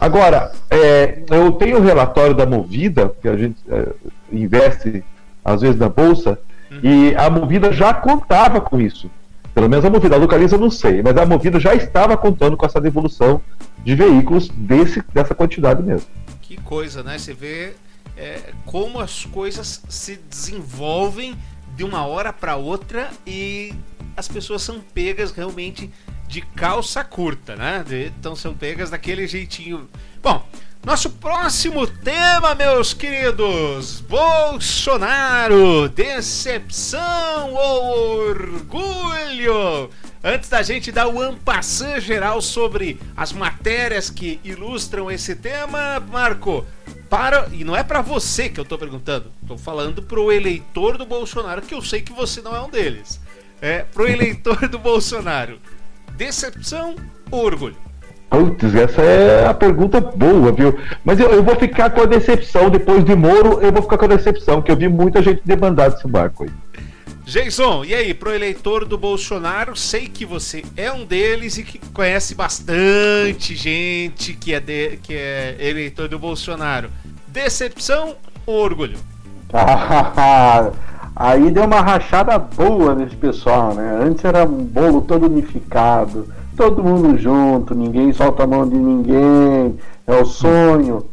E: Agora, é, eu tenho o um relatório da Movida, que a gente é, investe às vezes na bolsa, uhum. e a Movida já contava com isso. Pelo menos a Movida, a Localiza eu não sei, mas a Movida já estava contando com essa devolução de veículos desse, dessa quantidade mesmo.
A: Que coisa, né? Você vê é, como as coisas se desenvolvem de uma hora para outra e as pessoas são pegas realmente de calça curta, né? Então são pegas daquele jeitinho. Bom, nosso próximo tema, meus queridos: Bolsonaro, decepção ou orgulho? Antes da gente dar o ampassã geral sobre as matérias que ilustram esse tema, Marco, para e não é para você que eu tô perguntando, tô falando pro eleitor do Bolsonaro, que eu sei que você não é um deles é, pro eleitor do Bolsonaro? Decepção ou orgulho?
E: Putz, essa é a pergunta boa, viu? Mas eu, eu, vou ficar com a decepção. Depois de Moro, eu vou ficar com a decepção, que eu vi muita gente demandar desse barco aí.
A: Jason, e aí, pro eleitor do Bolsonaro, sei que você é um deles e que conhece bastante gente que é, de, que é eleitor do Bolsonaro. Decepção ou orgulho?
C: Aí deu uma rachada boa nesse pessoal, né? Antes era um bolo todo unificado, todo mundo junto, ninguém solta a mão de ninguém, é o sonho.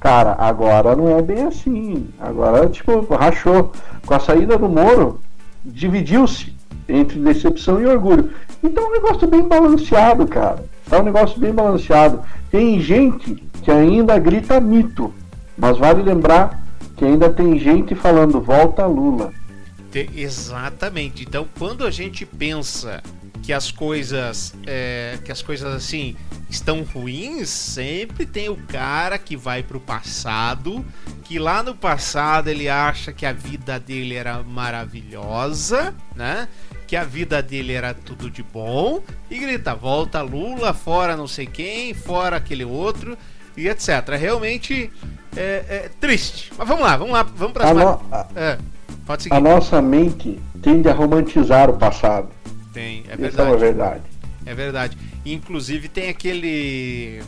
C: Cara, agora não é bem assim. Agora, tipo, rachou. Com a saída do Moro, dividiu-se entre decepção e orgulho. Então é um negócio bem balanceado, cara. Tá um negócio bem balanceado. Tem gente que ainda grita mito, mas vale lembrar que ainda tem gente falando volta Lula.
A: Exatamente. Então, quando a gente pensa que as coisas, é, que as coisas assim estão ruins, sempre tem o cara que vai pro passado, que lá no passado ele acha que a vida dele era maravilhosa, né? Que a vida dele era tudo de bom e grita: volta Lula, fora não sei quem, fora aquele outro e etc. Realmente é, é triste. Mas vamos lá, vamos lá, vamos para
C: as. É. A nossa mente tende a romantizar o passado.
A: Tem, é
C: verdade. Isso é uma verdade.
A: É verdade. Inclusive tem aquele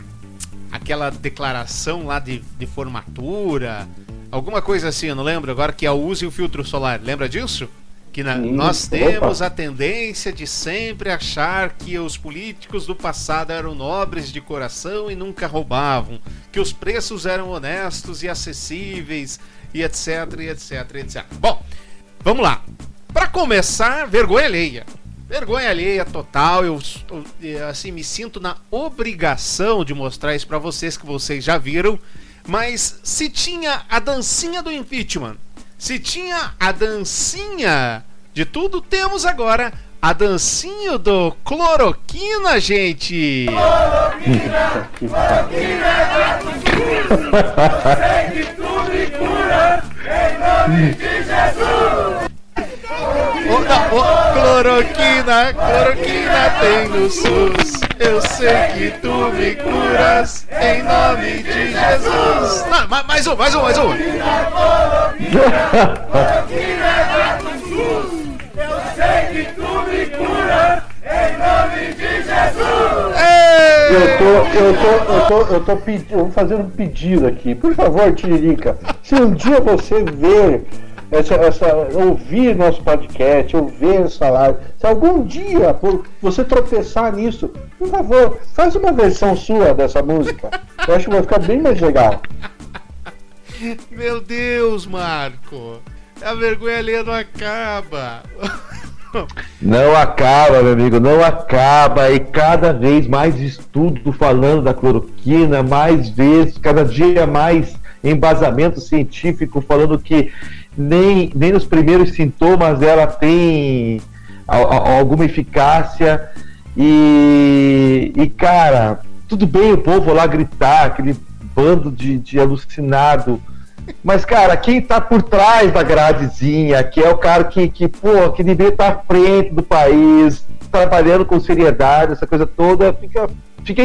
A: aquela declaração lá de, de formatura, Alguma coisa assim, eu não lembro agora, que é o use o filtro solar. Lembra disso? Que na, nós temos a tendência de sempre achar que os políticos do passado eram nobres de coração e nunca roubavam, que os preços eram honestos e acessíveis, e etc, e etc, e etc. Bom, vamos lá. Para começar, vergonha alheia. Vergonha alheia total. Eu, eu, assim me sinto na obrigação de mostrar isso para vocês que vocês já viram. Mas se tinha a dancinha do impeachment se tinha a dancinha de tudo, temos agora a dancinha do cloroquina, gente! Cloroquina! cloroquina que em nome de Jesus! Oh, não, oh, cloroquina, cloroquina tem no SUS. Eu sei que tu me curas em nome de Jesus. Não, mais um, mais um, mais um. Eu sei que tu me curas em nome de Jesus.
C: Eu tô, eu tô, eu tô, eu tô fazendo um pedido aqui. Por favor, Tiririca, se um dia você ver essa, essa, ouvir nosso podcast, ouvir essa live. Se algum dia por você tropeçar nisso, por favor, faz uma versão sua dessa música. Eu acho que vai ficar bem mais legal.
A: Meu Deus, Marco! A vergonha ali não acaba.
E: Não acaba, meu amigo, não acaba. E cada vez mais estudo falando da cloroquina, mais vezes, cada dia mais embasamento científico falando que nem, nem nos primeiros sintomas ela tem a, a, alguma eficácia. E, e, cara, tudo bem o povo lá gritar, aquele bando de, de alucinado. Mas, cara, quem tá por trás da gradezinha, que é o cara que, que pô, que deveria estar à frente do país, trabalhando com seriedade, essa coisa toda, fica, fica,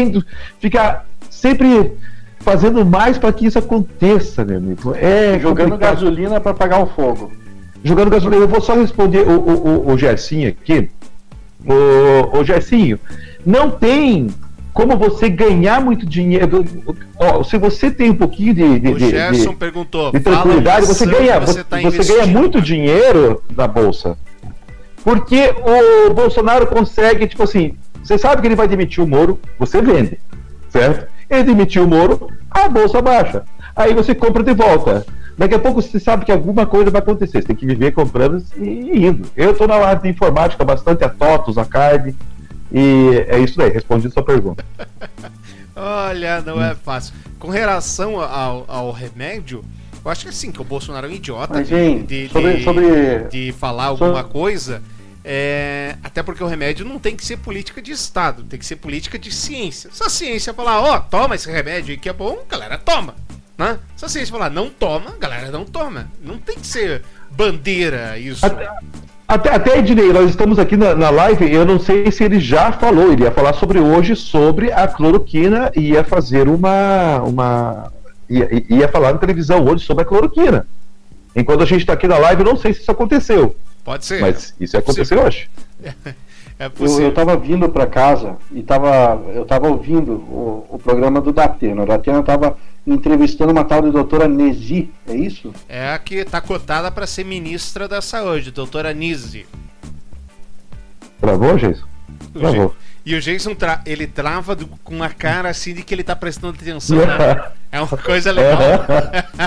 E: fica sempre fazendo mais para que isso aconteça, meu amigo. É
C: jogando complicado. gasolina para apagar o fogo.
E: Jogando gasolina. Eu vou só responder o, o, o, o Gersinho aqui. O, o Gersinho, não tem como você ganhar muito dinheiro. Ó, se você tem um pouquinho de, de,
A: o Gerson de, perguntou,
E: de tranquilidade, você ganha, você, tá você ganha muito dinheiro na bolsa. Porque o Bolsonaro consegue, tipo assim, você sabe que ele vai demitir o Moro, você vende, certo? Ele demitiu o Moro, a bolsa baixa. Aí você compra de volta. Daqui a pouco você sabe que alguma coisa vai acontecer. Você tem que viver comprando e indo. Eu estou na área de informática bastante a TOTOS, a CARD. E é isso aí, respondi a sua pergunta.
A: Olha, não é fácil. Com relação ao, ao remédio, eu acho que assim, que o Bolsonaro é um idiota
C: Mas, de,
A: de,
C: sobre, sobre...
A: de falar alguma coisa é, até porque o remédio não tem que ser política de Estado, tem que ser política de ciência. Se a ciência falar, ó, oh, toma esse remédio aí que é bom, galera toma. Né? Se a ciência falar, não toma, galera não toma. Não tem que ser bandeira isso.
E: Até, até, até Ednei, nós estamos aqui na, na live, eu não sei se ele já falou, ele ia falar sobre hoje, sobre a cloroquina e ia fazer uma. uma ia, ia falar na televisão hoje sobre a cloroquina. Enquanto a gente está aqui na live, eu não sei se isso aconteceu.
A: Pode ser.
E: Mas isso aconteceu hoje.
C: É possível. Eu, eu tava vindo para casa e tava, eu tava ouvindo o, o programa do Datena. O Datena tava entrevistando uma tal de doutora Nezi, é isso?
A: É a que tá cotada para ser ministra da saúde, doutora Nisi.
E: Travou, Jason?
A: Travou. E o Jason tra ele trava do, com uma cara assim de que ele tá prestando atenção. Né? É uma coisa legal.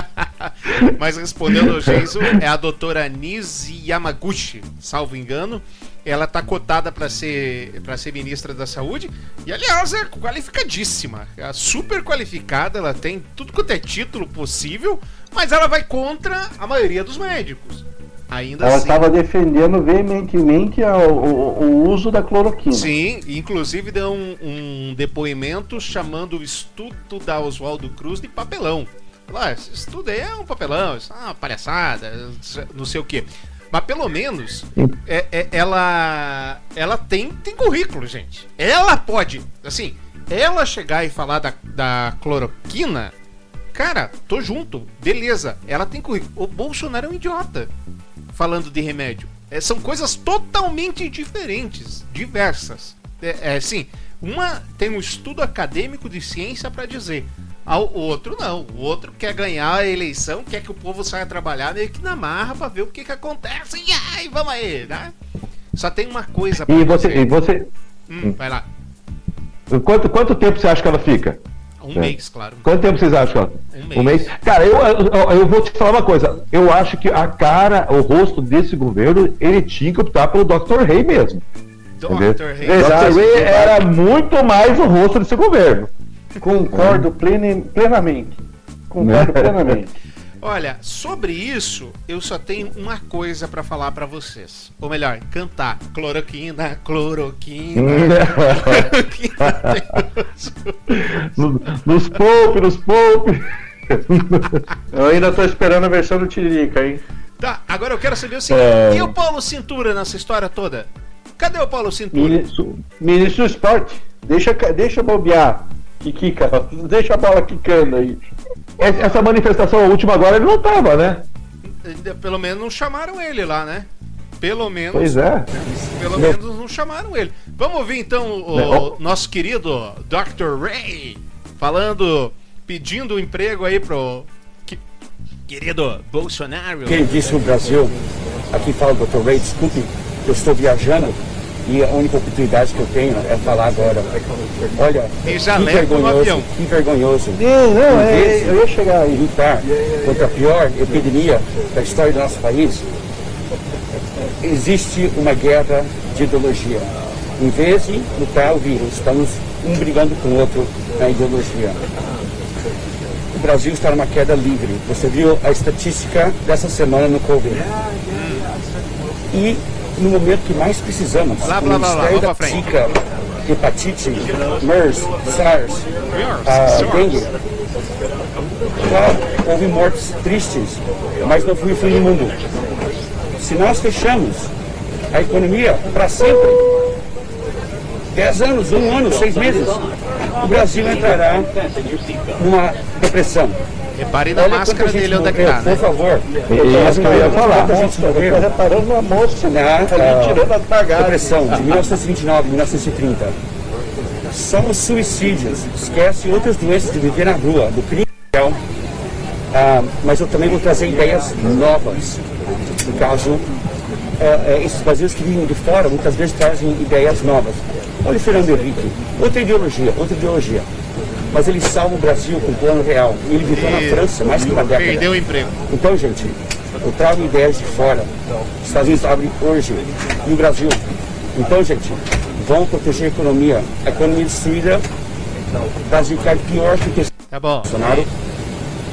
A: Mas respondendo ao Jason, é a doutora Nisi Yamaguchi, salvo engano. Ela tá cotada para ser para ser ministra da Saúde e aliás é qualificadíssima, é super qualificada, ela tem tudo quanto é título possível, mas ela vai contra a maioria dos médicos. Ainda
C: Ela assim. estava defendendo veementemente o, o, o, uso da cloroquina.
A: Sim, inclusive deu um, um depoimento chamando o estudo da Oswaldo Cruz de papelão. Lá, esse estudo aí é um papelão, isso é uma palhaçada, não sei o que. Mas pelo menos é, é, ela ela tem, tem currículo, gente. Ela pode, assim, ela chegar e falar da, da cloroquina, cara, tô junto, beleza. Ela tem currículo. O Bolsonaro é um idiota falando de remédio. É, são coisas totalmente diferentes, diversas. É, é assim, uma tem um estudo acadêmico de ciência para dizer O outro não. O outro quer ganhar a eleição, quer que o povo saia trabalhar meio que na marra pra ver o que que acontece. E aí, vamos aí, né? Só tem uma coisa
E: pra E você. E você...
A: Hum, vai lá.
E: Quanto, quanto tempo você acha que ela fica?
A: Um é. mês, claro.
E: Quanto tempo vocês acham? Um mês. Um mês? Cara, eu, eu, eu, vou te falar uma coisa. Eu acho que a cara, o rosto desse governo, ele tinha que optar pelo Dr. Rey mesmo. Dr. Rey. Dr. Rey era muito mais o rosto desse governo.
C: Concordo plenamente. Concordo plenamente.
A: Olha, sobre isso, eu só tenho uma coisa para falar para vocês. Ou melhor, cantar. Cloroquina, cloroquina.
E: cloroquina nos poupe, nos poupe.
C: Eu ainda tô esperando a versão do Tiririca, hein?
A: Tá, agora eu quero saber o seguinte: é... e o Paulo Cintura nessa história toda? Cadê o Paulo Cintura?
C: Ministro, ministro do Esporte. Deixa, deixa bobear. Que quica, deixa a bola quicando aí.
E: Essa manifestação a última agora ele não tava, né?
A: Pelo menos não chamaram ele lá, né? Pelo menos.
E: Pois é.
A: Pelo menos não chamaram ele. Vamos ouvir então o nosso querido Dr. Ray falando, pedindo um emprego aí pro querido Bolsonaro.
K: Quem disse o Brasil? Aqui fala o Dr. Ray, desculpe, eu estou viajando e a única oportunidade que eu tenho é falar agora. Olha, que vergonhoso, que vergonhoso.
C: Não, não, é, eu ia chegar aí.
K: Lutar contra a pior epidemia da história do nosso país, existe uma guerra de ideologia. Em vez de lutar o vírus, estamos um brigando com o outro na ideologia. O Brasil está numa queda livre. Você viu a estatística dessa semana no Covid. E no momento que mais precisamos.
A: Blá, blá, blá, blá. Vamos frente. Zika,
K: hepatite, MERS, SARS, a dengue. Já houve mortes tristes, mas não foi o fim do mundo. Se nós fechamos a economia para sempre, 10 anos, um ano, seis meses, o Brasil entrará numa depressão.
A: Repare na Olha máscara dele onde é que tá,
K: né? Por favor.
C: É isso que eu ia falar. Eu tô reparando na moça
K: né? ali tirando as bagagens. Depressão de 1929, 1930. São os suicídios. Esquece outras doenças de viver na rua, do crime. Ah, mas eu também vou trazer ideias novas. No caso, é, é, esses brasileiros que vêm de fora muitas vezes trazem ideias novas. Olha o Fernando Henrique, outra ideologia, outra ideologia mas ele salva o Brasil com o plano real. E ele viveu na França mais que uma década.
A: Perdeu o emprego.
K: Então, gente, eu trago ideias de fora. Os Estados Unidos abrem hoje. E o Brasil. Então, gente, vamos proteger a economia. A economia destruída, o Brasil cai pior que o
A: tá bom.
K: Bolsonaro.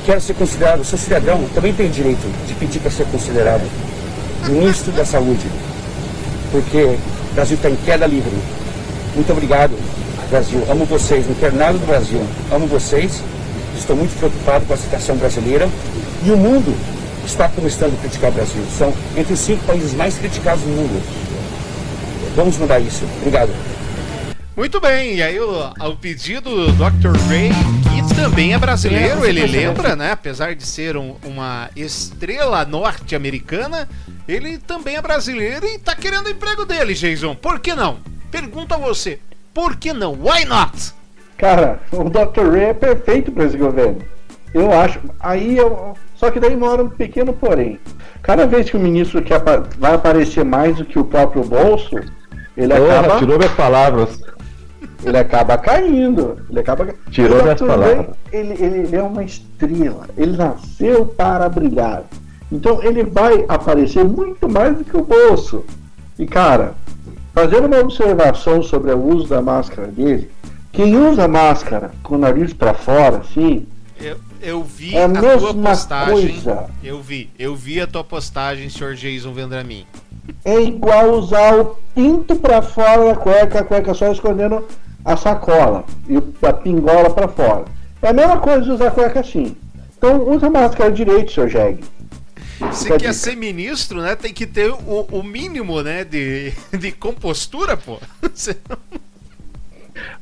K: Quero ser considerado, sou cidadão, também tenho direito de pedir para ser considerado ministro da Saúde. Porque o Brasil está em queda livre. Muito obrigado. Brasil, amo vocês, não quero nada do Brasil, amo vocês, estou muito preocupado com a situação brasileira e o mundo está começando a criticar o Brasil. São entre os cinco países mais criticados do mundo. Vamos mudar isso. Obrigado.
A: Muito bem, e aí o, o pedido do Dr. Ray, que também é brasileiro, ele lembra, né? Apesar de ser um, uma estrela norte-americana, ele também é brasileiro e tá querendo o emprego dele, Jason. Por que não? Pergunta a você. Por que não? Why not?
C: Cara, o Dr. Ray é perfeito para esse governo. Eu acho. Aí eu. Só que daí mora um pequeno porém. Cada vez que o ministro quer, vai aparecer mais do que o próprio bolso, ele Porra, acaba.
E: Tirou minhas palavras.
C: Ele acaba caindo. Ele acaba.
E: Tirou minhas palavras.
C: Ele, ele, ele é uma estrela. Ele nasceu para brilhar. Então ele vai aparecer muito mais do que o bolso. E cara, Fazendo uma observação sobre o uso da máscara dele, quem usa máscara com o nariz para fora, assim.
A: Eu, eu vi é a, a tua postagem. Coisa. Eu vi, eu vi a tua postagem, senhor Jason Vendramin.
C: É igual usar o pinto para fora da cueca, a cueca só escondendo a sacola e a pingola para fora. É a mesma coisa de usar cueca assim. Então usa máscara direito, seu Jeg.
A: Se quer ser ministro, né, tem que ter o, o mínimo, né, de, de compostura, pô.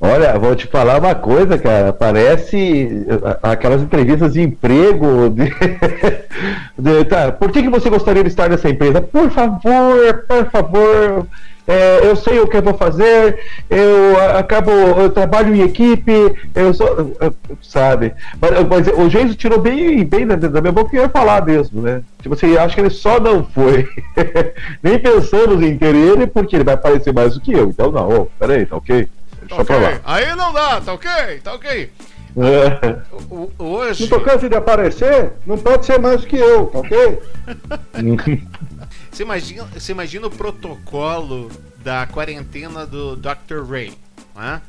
E: Olha, vou te falar uma coisa, cara. Parece aquelas entrevistas de emprego. De... de, tá, por que, que você gostaria de estar nessa empresa? Por favor, por favor. É, eu sei o que eu vou fazer, eu acabo, eu trabalho em equipe, eu sou. Sabe? Mas, mas o Geiso tirou bem, bem da, da minha boca que eu ia falar mesmo, né? Tipo assim, acho que ele só não foi. Nem pensando em ter ele, porque ele vai aparecer mais do que eu. Então, não, oh, peraí, tá ok?
A: Deixa tá okay. Aí não dá, tá ok? Tá ok.
C: É. Hoje. Não tô cansado de aparecer, não pode ser mais do que eu, tá ok?
A: Você imagina, você imagina o protocolo da quarentena do Dr. Ray, né?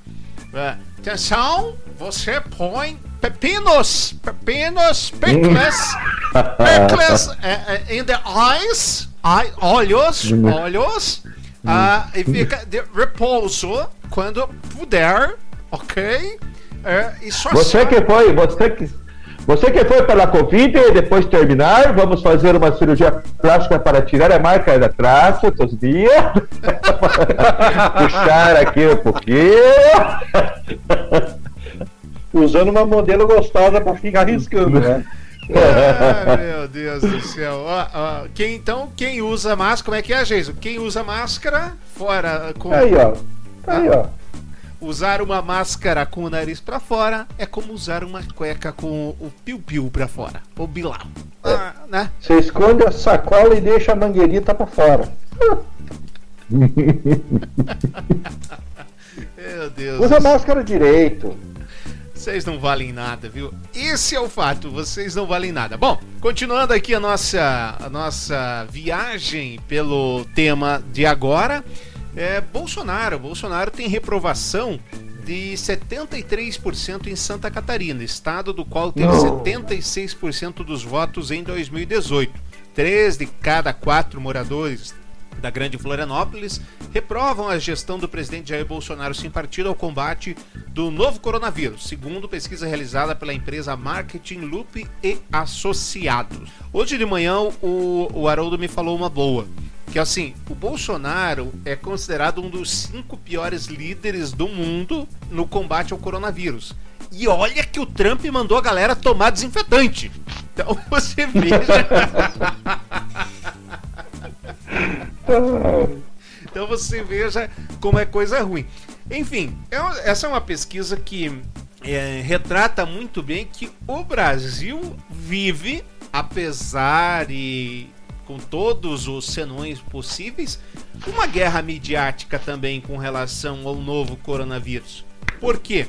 A: Atenção, você põe pepinos, pepinos, pickles, pickles uh, in the eyes, eye, olhos, olhos, uh, e fica de repouso quando puder, ok?
E: Uh, você que foi, você que você que foi pela Covid e depois terminar, vamos fazer uma cirurgia plástica para tirar a marca da traça todos os dias. Puxar aqui um pouquinho.
C: Usando uma modelo gostosa para ficar riscando, né?
A: ah, meu Deus do céu. Ó, ó, quem, então, quem usa máscara, como é que é, Geiso? Quem usa máscara, fora.
C: Com... Aí, ó. Aí, ó.
A: Usar uma máscara com o nariz para fora é como usar uma cueca com o piu-piu para fora. O bilau.
C: É. Ah, né? Você esconde a sacola e deixa a mangueirita para fora. Meu Deus. Usa máscara direito.
A: Vocês não valem nada, viu? Esse é o fato, vocês não valem nada. Bom, continuando aqui a nossa, a nossa viagem pelo tema de agora. É, Bolsonaro. Bolsonaro tem reprovação de 73% em Santa Catarina, estado do qual teve Não. 76% dos votos em 2018. Três de cada quatro moradores da Grande Florianópolis reprovam a gestão do presidente Jair Bolsonaro sem partido ao combate do novo coronavírus, segundo pesquisa realizada pela empresa Marketing Loop e Associados. Hoje de manhã o, o Haroldo me falou uma boa que assim, o Bolsonaro é considerado um dos cinco piores líderes do mundo no combate ao coronavírus. E olha que o Trump mandou a galera tomar desinfetante. Então você veja. então você veja como é coisa ruim. Enfim, é essa é uma pesquisa que é, retrata muito bem que o Brasil vive, apesar e com todos os senões possíveis, uma guerra midiática também com relação ao novo coronavírus. Por quê?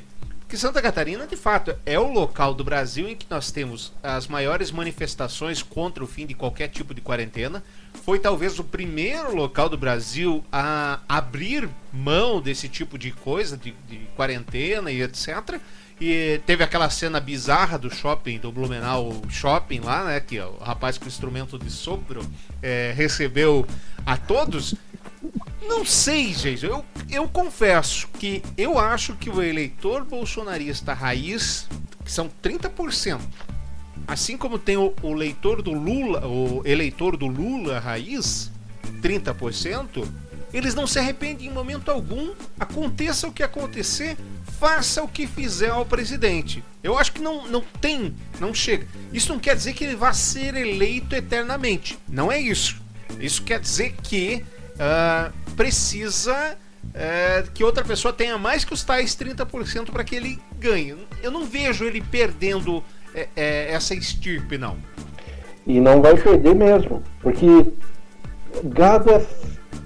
A: Porque Santa Catarina, de fato, é o local do Brasil em que nós temos as maiores manifestações contra o fim de qualquer tipo de quarentena. Foi talvez o primeiro local do Brasil a abrir mão desse tipo de coisa, de, de quarentena e etc. E teve aquela cena bizarra do shopping, do Blumenau Shopping lá, né? Que o rapaz com instrumento de sopro é, recebeu a todos. Não sei, gente. Eu, eu confesso que eu acho que o eleitor bolsonarista raiz, que são 30%, assim como tem o, o leitor do Lula, o eleitor do Lula raiz, 30%, eles não se arrependem em momento algum, aconteça o que acontecer, faça o que fizer ao presidente. Eu acho que não, não tem, não chega. Isso não quer dizer que ele vá ser eleito eternamente. Não é isso. Isso quer dizer que uh, precisa uh, que outra pessoa tenha mais que os tais 30% para que ele ganhe. Eu não vejo ele perdendo uh, essa estirpe, não.
C: E não vai perder mesmo, porque gado é,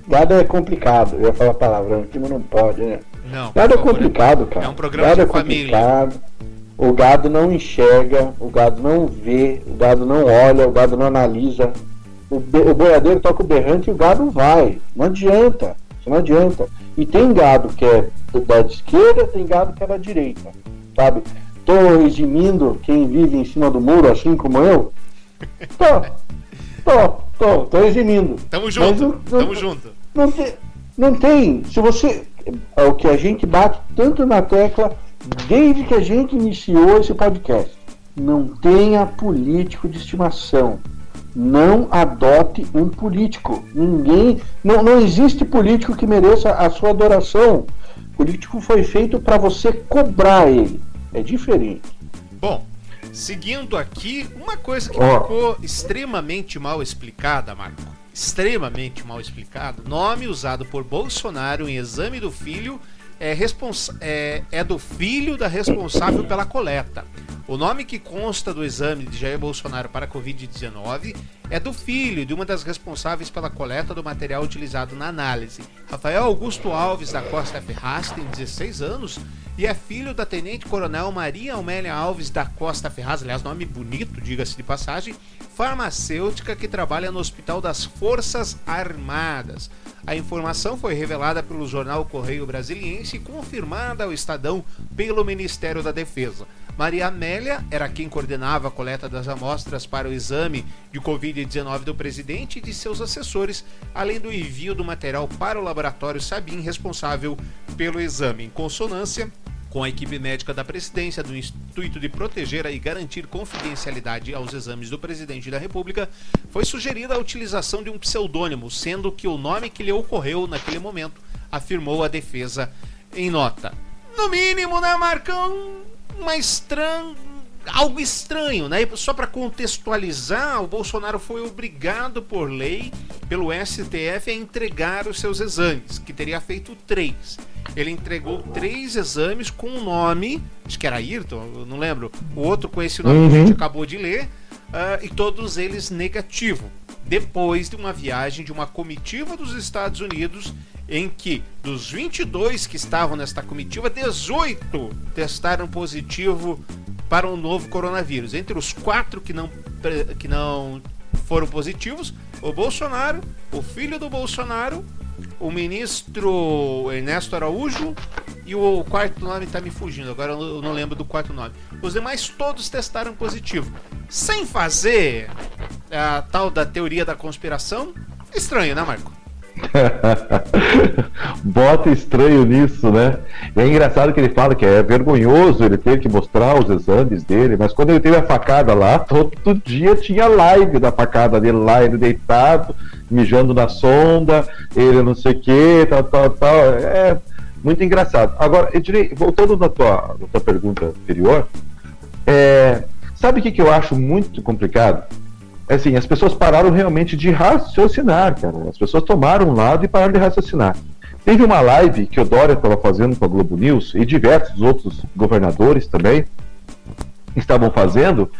C: gado é complicado. Eu ia falar palavrão, mas não pode, né?
A: Não.
C: Nada é complicado, cara.
A: É um programa Nada de é complicado.
C: O gado não enxerga, o gado não vê, o gado não olha, o gado não analisa. O, o boiadeiro toca o berrante e o gado vai. Não adianta. Não adianta. E tem gado que é da esquerda, tem gado que é da direita. Sabe? Tô eximindo quem vive em cima do muro, assim como eu. Tô. Tô, tô, tô eximindo.
A: Tamo junto. Mas, tamo junto.
C: Não tem, não tem. Se você é o que a gente bate tanto na tecla desde que a gente iniciou esse podcast. Não tenha político de estimação. Não adote um político. Ninguém. Não, não existe político que mereça a sua adoração. O político foi feito para você cobrar ele. É diferente.
A: Bom, seguindo aqui, uma coisa que oh. ficou extremamente mal explicada, Marco extremamente mal explicado, nome usado por Bolsonaro em exame do filho é, é, é do filho da responsável pela coleta. O nome que consta do exame de Jair Bolsonaro para a Covid-19 é do filho de uma das responsáveis pela coleta do material utilizado na análise. Rafael Augusto Alves da Costa Ferraz tem 16 anos e é filho da Tenente Coronel Maria Almélia Alves da Costa Ferraz, aliás, nome bonito, diga-se de passagem, farmacêutica que trabalha no Hospital das Forças Armadas. A informação foi revelada pelo jornal Correio Brasiliense e confirmada ao Estadão pelo Ministério da Defesa. Maria Amélia era quem coordenava a coleta das amostras para o exame de Covid-19 do presidente e de seus assessores, além do envio do material para o laboratório Sabin, responsável pelo exame. Em consonância com a equipe médica da presidência, do intuito de proteger e garantir confidencialidade aos exames do presidente da República, foi sugerida a utilização de um pseudônimo, sendo que o nome que lhe ocorreu naquele momento, afirmou a defesa em nota. No mínimo, né, Marcão? Uma estranha algo estranho, né? Só para contextualizar, o Bolsonaro foi obrigado por lei pelo STF a entregar os seus exames, que teria feito três. Ele entregou três exames com o um nome, acho que era Ayrton, não lembro. O outro com esse nome uhum. que a gente uhum. acabou de ler, uh, e todos eles negativo. Depois de uma viagem de uma comitiva dos Estados Unidos, em que dos 22 que estavam nesta comitiva, 18 testaram positivo para um novo coronavírus. Entre os quatro que não, que não foram positivos, o Bolsonaro, o filho do Bolsonaro o ministro Ernesto Araújo e o quarto nome está me fugindo, agora eu não lembro do quarto nome. Os demais todos testaram positivo. Sem fazer a tal da teoria da conspiração. Estranho, né, Marco?
E: Bota estranho nisso, né? é engraçado que ele fala que é vergonhoso ele ter que mostrar os exames dele, mas quando ele teve a facada lá, todo dia tinha live da facada dele lá, ele deitado, mijando na sonda, ele não sei o que, tal, tal, tal. É muito engraçado. Agora, eu direi, voltando na tua, na tua pergunta anterior, é, sabe o que, que eu acho muito complicado? Assim, as pessoas pararam realmente de raciocinar, cara. As pessoas tomaram um lado e pararam de raciocinar. Teve uma live que o Dória estava fazendo com a Globo News e diversos outros governadores também estavam fazendo,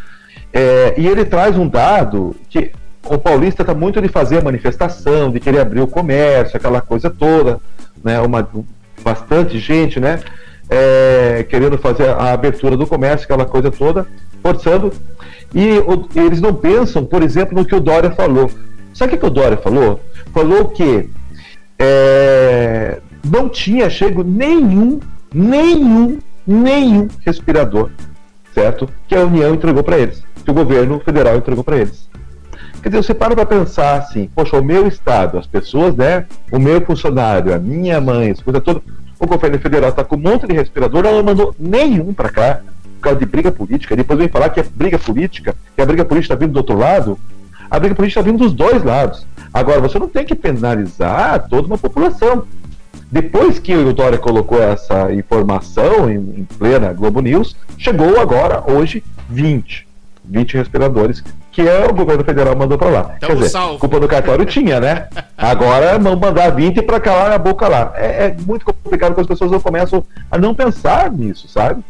E: é, e ele traz um dado que o paulista está muito de fazer manifestação, de querer abrir o comércio, aquela coisa toda, né? Uma, bastante gente, né? É, querendo fazer a abertura do comércio, aquela coisa toda, forçando. E o, eles não pensam, por exemplo, no que o Dória falou. Sabe o que, que o Dória falou? Falou que é, não tinha chego nenhum, nenhum, nenhum respirador, certo? Que a União entregou para eles, que o governo federal entregou para eles. Quer dizer, você para para pensar assim, poxa, o meu estado, as pessoas, né? O meu funcionário, a minha mãe, as coisas todas, o governo federal está com um monte de respirador, ela não mandou nenhum para cá, causa de briga política. Depois vem falar que é briga política, que a briga política está vindo do outro lado. A briga política está vindo dos dois lados. Agora, você não tem que penalizar toda uma população. Depois que o Dória colocou essa informação em, em plena Globo News, chegou agora, hoje, 20. 20 respiradores, que é o governo federal mandou para lá. Então, Quer dizer, salvo. culpa do cartório tinha, né? Agora vão mandar 20 para calar a boca lá. É, é, muito complicado que as pessoas não começam a não pensar nisso, sabe?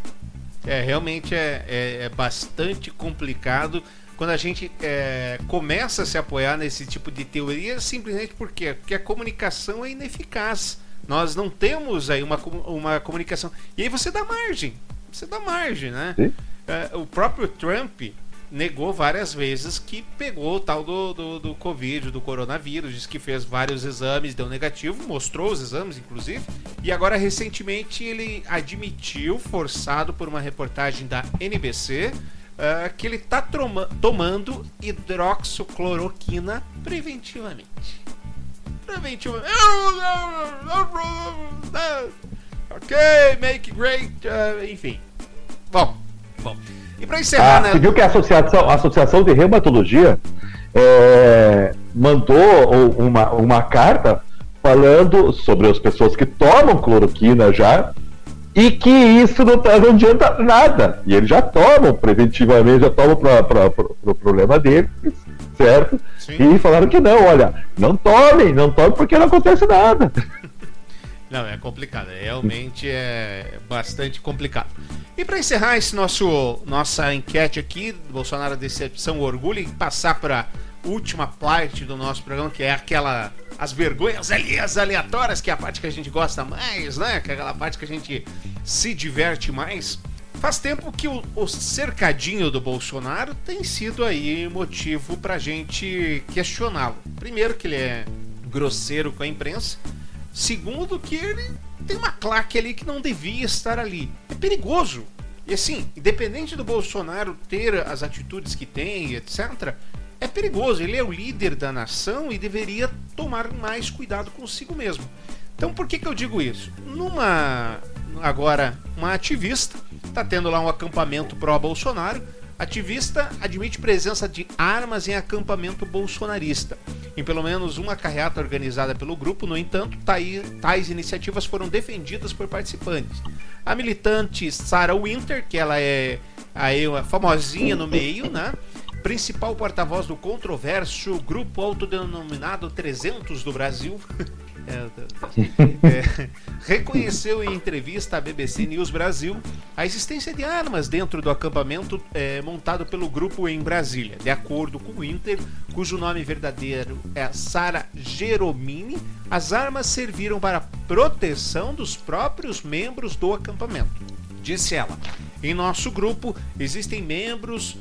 A: É, realmente é, é, é bastante complicado quando a gente é, começa a se apoiar nesse tipo de teoria, simplesmente porque, porque a comunicação é ineficaz. Nós não temos aí uma, uma comunicação. E aí você dá margem. Você dá margem, né? É, o próprio Trump negou várias vezes que pegou o tal do, do, do Covid, do coronavírus, disse que fez vários exames, deu negativo, mostrou os exames, inclusive, e agora recentemente ele admitiu, forçado por uma reportagem da NBC, uh, eh, que ele está tomando hidroxicloroquina preventivamente. Preventivamente. Ok, make great, uh, enfim. Bom, bom.
E: E para encerrar, ah, né? Você viu que a Associação, a Associação de Reumatologia é, mandou uma, uma carta falando sobre as pessoas que tomam cloroquina já e que isso não, tá, não adianta nada. E eles já tomam preventivamente, já tomam para o pro problema deles, certo? Sim. E falaram que não, olha, não tomem, não tomem porque não acontece nada.
A: Não, é complicado, realmente é bastante complicado. E para encerrar esse nosso nossa enquete aqui, Bolsonaro decepção, orgulho e passar para última parte do nosso programa, que é aquela as vergonhas alheias aleatórias, que é a parte que a gente gosta mais, né? Que é aquela parte que a gente se diverte mais. Faz tempo que o, o cercadinho do Bolsonaro tem sido aí motivo pra gente questioná-lo. Primeiro que ele é grosseiro com a imprensa. Segundo que ele tem uma claque ali que não devia estar ali. É perigoso. E assim, independente do Bolsonaro ter as atitudes que tem, etc., é perigoso. Ele é o líder da nação e deveria tomar mais cuidado consigo mesmo. Então, por que, que eu digo isso? Numa. Agora, uma ativista está tendo lá um acampamento pró-Bolsonaro. Ativista admite presença de armas em acampamento bolsonarista. Em pelo menos uma carreata organizada pelo grupo, no entanto, tais iniciativas foram defendidas por participantes. A militante Sarah Winter, que ela é uma famosinha no meio, né? principal porta-voz do controverso grupo autodenominado 300 do Brasil, é, é, reconheceu em entrevista à BBC News Brasil a existência de armas dentro do acampamento é, montado pelo grupo em Brasília. De acordo com o Inter, cujo nome verdadeiro é Sara Geromini, as armas serviram para proteção dos próprios membros do acampamento. Disse ela: Em nosso grupo existem membros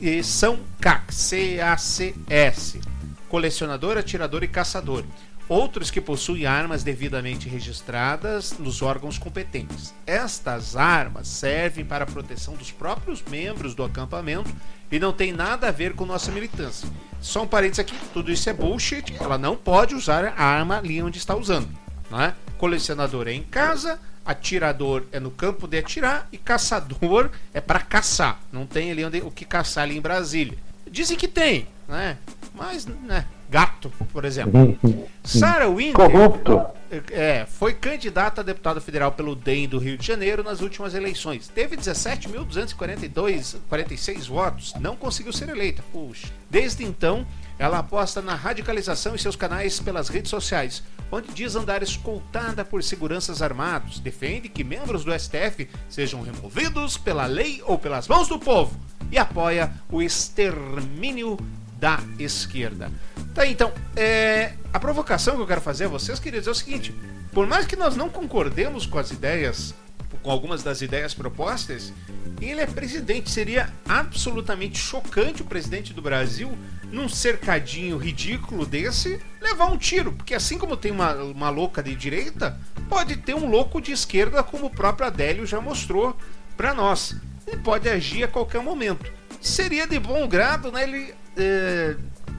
A: e são CAC, C-A-C-S, colecionador, atirador e caçador. Outros que possuem armas devidamente registradas nos órgãos competentes. Estas armas servem para a proteção dos próprios membros do acampamento e não tem nada a ver com nossa militância. Só um parênteses aqui, tudo isso é bullshit. Ela não pode usar a arma ali onde está usando. Não é? Colecionador é em casa, atirador é no campo de atirar e caçador é para caçar. Não tem ali onde, o que caçar ali em Brasília. Dizem que tem, né? Mas, né? Gato, por exemplo. Sarah Winter
C: Corrupto.
A: É, foi candidata a deputada federal pelo DEM do Rio de Janeiro nas últimas eleições. Teve 17.242, 46 votos. Não conseguiu ser eleita. Puxa. Desde então, ela aposta na radicalização em seus canais pelas redes sociais, onde diz andar escoltada por seguranças armados. Defende que membros do STF sejam removidos pela lei ou pelas mãos do povo e apoia o extermínio da esquerda. Tá, então, é, a provocação que eu quero fazer a vocês, queridos, é o seguinte: por mais que nós não concordemos com as ideias, com algumas das ideias propostas, ele é presidente. Seria absolutamente chocante o presidente do Brasil num cercadinho ridículo desse, levar um tiro. Porque assim como tem uma, uma louca de direita, pode ter um louco de esquerda, como o próprio Adélio já mostrou para nós. Ele pode agir a qualquer momento. Seria de bom grado né, ele é,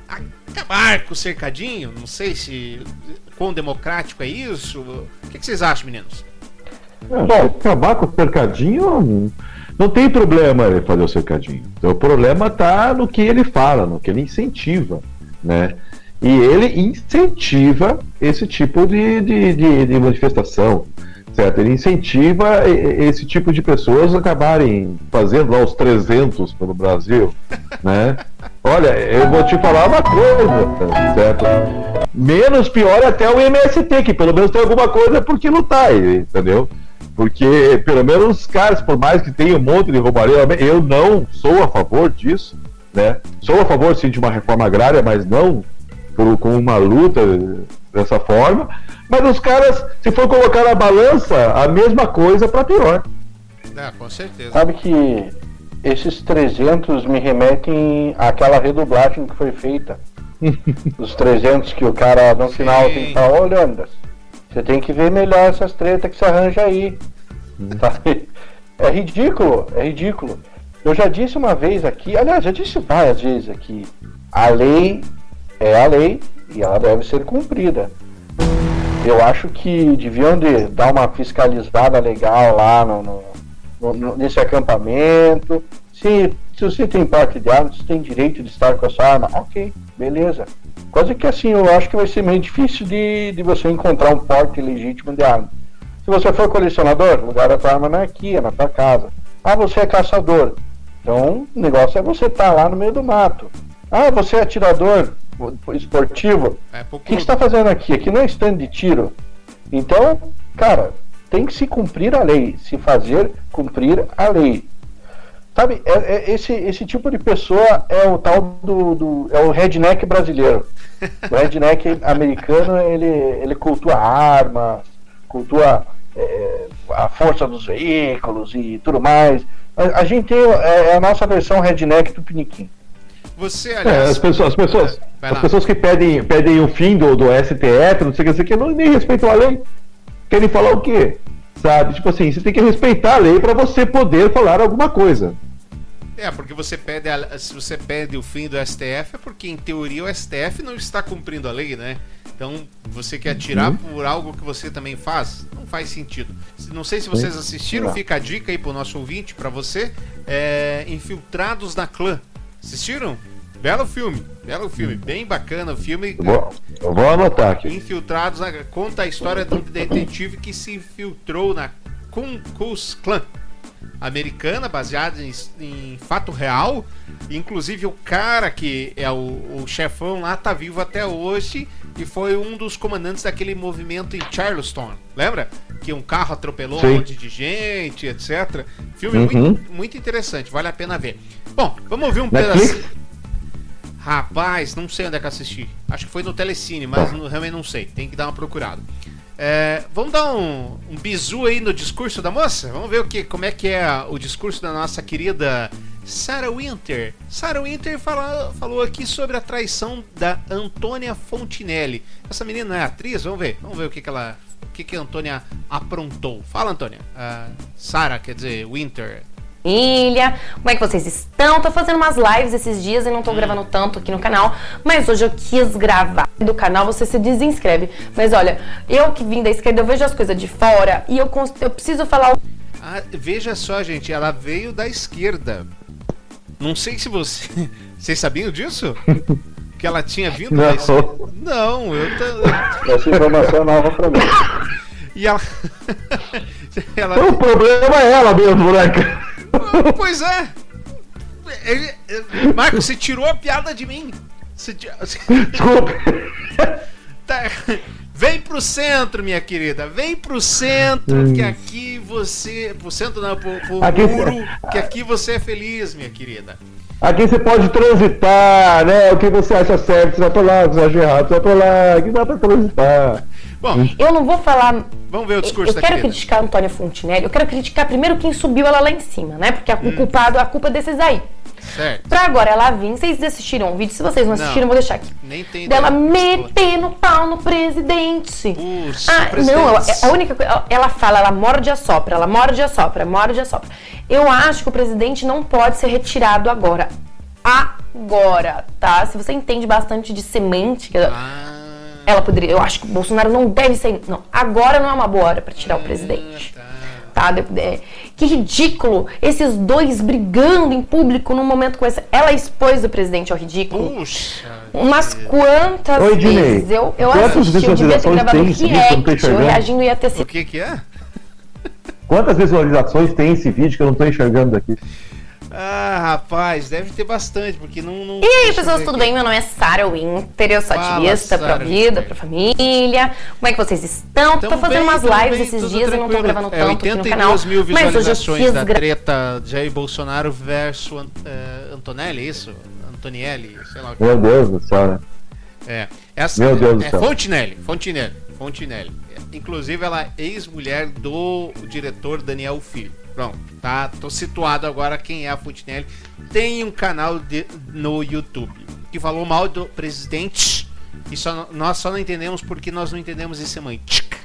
A: acabar com o cercadinho. Não sei se quão democrático é isso. O que, que vocês acham, meninos?
E: É, acabar com o cercadinho não tem problema ele fazer o cercadinho. O problema está no que ele fala, no que ele incentiva, né? E ele incentiva esse tipo de, de, de, de manifestação, certo? Ele incentiva esse tipo de pessoas acabarem fazendo lá os 300 pelo Brasil, né? Olha, eu vou te falar uma coisa, certo? Menos pior até o MST, que pelo menos tem alguma coisa por que lutar, entendeu? Porque, pelo menos, os caras, por mais que tenha um monte de roubaria, eu não sou a favor disso, né? Sou a favor, sim, de uma reforma agrária, mas não por, com uma luta dessa forma. Mas os caras, se for colocar na balança, a mesma coisa para pior.
A: É, com certeza.
C: Sabe que esses 300 me remetem àquela redublagem que foi feita. Os 300 que o cara no Sim. final tem que estar olhando. Você tem que ver melhor essas tretas que se arranja aí. Tá? É ridículo, é ridículo. Eu já disse uma vez aqui, aliás, já disse várias vezes aqui, a lei é a lei e ela deve ser cumprida. Eu acho que deviam de dar uma fiscalizada legal lá no, no, no nesse acampamento. Se, se você tem parte de arma, você tem direito de estar com a sua arma, ok, beleza. Coisa que assim eu acho que vai ser meio difícil de, de você encontrar um porte legítimo de arma. Se você for colecionador, o lugar da tua arma não é aqui, é na tua casa. Ah, você é caçador. Então, o negócio é você estar tá lá no meio do mato. Ah, você é atirador esportivo. É, o que você está fazendo aqui? Aqui não é stand de tiro. Então, cara, tem que se cumprir a lei, se fazer cumprir a lei. Sabe, é, é, esse, esse tipo de pessoa é o tal do, do, é o redneck brasileiro. O redneck americano, ele, ele cultua armas, cultua é, a força dos veículos e tudo mais. A, a gente tem é, é a nossa versão redneck do Piniquim.
A: Você, aliás,
E: é, as pessoas, as pessoas, as pessoas que pedem, pedem o fim do, do STF, não sei o que, que, não nem respeitam a lei. Querem falar o quê? Sabe? Tipo assim, você tem que respeitar a lei para você poder falar alguma coisa.
A: É, porque você pede a, se você pede o fim do STF é porque em teoria o STF não está cumprindo a lei, né? Então você quer tirar uhum. por algo que você também faz? Não faz sentido. Não sei se vocês assistiram, fica a dica aí pro nosso ouvinte, para você. É, Infiltrados na Clã. Assistiram? Belo filme, belo filme, bem bacana o filme.
E: Vou, vou anotar aqui.
A: Infiltrados, na, conta a história de um detetive que se infiltrou na Ku Klux Klan americana, baseada em, em, fato real. Inclusive o cara que é o, o, chefão lá tá vivo até hoje e foi um dos comandantes daquele movimento em Charleston. Lembra? Que um carro atropelou Sim. um monte de gente, etc. Filme uhum. muito, muito interessante, vale a pena ver. Bom, vamos ouvir um pedaço. Rapaz, não sei onde é que assisti. Acho que foi no Telecine, mas não, realmente não sei. Tem que dar uma procurada. É, vamos dar um, um bizu aí no discurso da moça? Vamos ver o que, como é que é o discurso da nossa querida Sarah Winter. Sarah Winter fala, falou aqui sobre a traição da Antônia Fontinelli. Essa menina é atriz? Vamos ver. Vamos ver o que, que ela. O que, que a Antônia aprontou. Fala, Antônia. Uh, Sarah, quer dizer, Winter
L: família. Como é que vocês estão? Tô fazendo umas lives esses dias e não tô gravando tanto aqui no canal, mas hoje eu quis gravar do canal, você se desinscreve. Mas olha, eu que vim da esquerda, eu vejo as coisas de fora e eu, eu preciso falar.
A: Ah, veja só, gente, ela veio da esquerda. Não sei se você. Vocês sabiam disso? Que ela tinha vindo
E: não.
A: da esquerda? Não, eu.
C: Tô... Essa informação é nova pra mim.
A: E ela.
E: ela... O problema é ela mesmo, moleque.
A: Pois é. Ele, Marcos, você tirou a piada de mim. Você, Desculpa. Tá. Vem pro centro, minha querida. Vem pro centro, hum. que aqui você. Pro centro não, pro, pro aqui muro, que aqui você é feliz, minha querida.
E: Aqui você pode transitar, né? O que você acha certo, você vai pra lá, o que você acha errado, você vai pra lá, aqui dá pra transitar.
L: Bom, eu não vou falar.
A: Vamos ver o discurso
L: Eu, eu quero criticar a Antônia Fontinelli. Eu quero criticar primeiro quem subiu ela lá em cima, né? Porque hum. o culpado, a culpa é desses aí. Certo. Pra agora ela vir, vocês assistiram o vídeo? Se vocês não assistiram, não, vou deixar aqui.
A: Nem tem
L: Dela metendo pau no presidente.
A: Puxa,
L: ah, não, a única coisa. Ela fala, ela morde a sopra, ela morde a sopra, morde a sopra. Eu acho que o presidente não pode ser retirado agora. Agora, tá? Se você entende bastante de semântica. Ah ela poderia. Eu acho que o Bolsonaro não deve ser. Não, agora não é uma boa hora para tirar o presidente. Tá? É, que ridículo esses dois brigando em público num momento com esse. Ela expôs o presidente ao ridículo. Puxa. Umas quantas
E: Oi,
L: vezes eu, eu assisti, eu devia ter gravado react, eu reagindo ia ter sido.
A: O que que é?
E: Quantas visualizações tem esse vídeo que eu não tô enxergando aqui?
A: Ah, rapaz, deve ter bastante, porque não. não
L: e aí, pessoas, tudo bem? Meu nome é Sarah Winter, eu sou Fala, ativista Sarah, pra vida, pra família. Como é que vocês estão? Tamo tô fazendo bem, umas lives bem, esses dias e não tô gravando é, tanto aqui no canal.
A: mil visualizações da treta Jair Bolsonaro versus uh, Antonelli, isso? Antonielli, sei lá o que.
E: Meu Deus do céu, né?
A: É. Essa, Meu Deus é, do céu. É Fontinelli, Fontinelli, Fontinelli. Inclusive, ela é ex-mulher do diretor Daniel Filho. Pronto, tá? Tô situado agora quem é a Fontinelli. Tem um canal de, no YouTube que falou mal do presidente e só, nós só não entendemos porque nós não entendemos de semântica.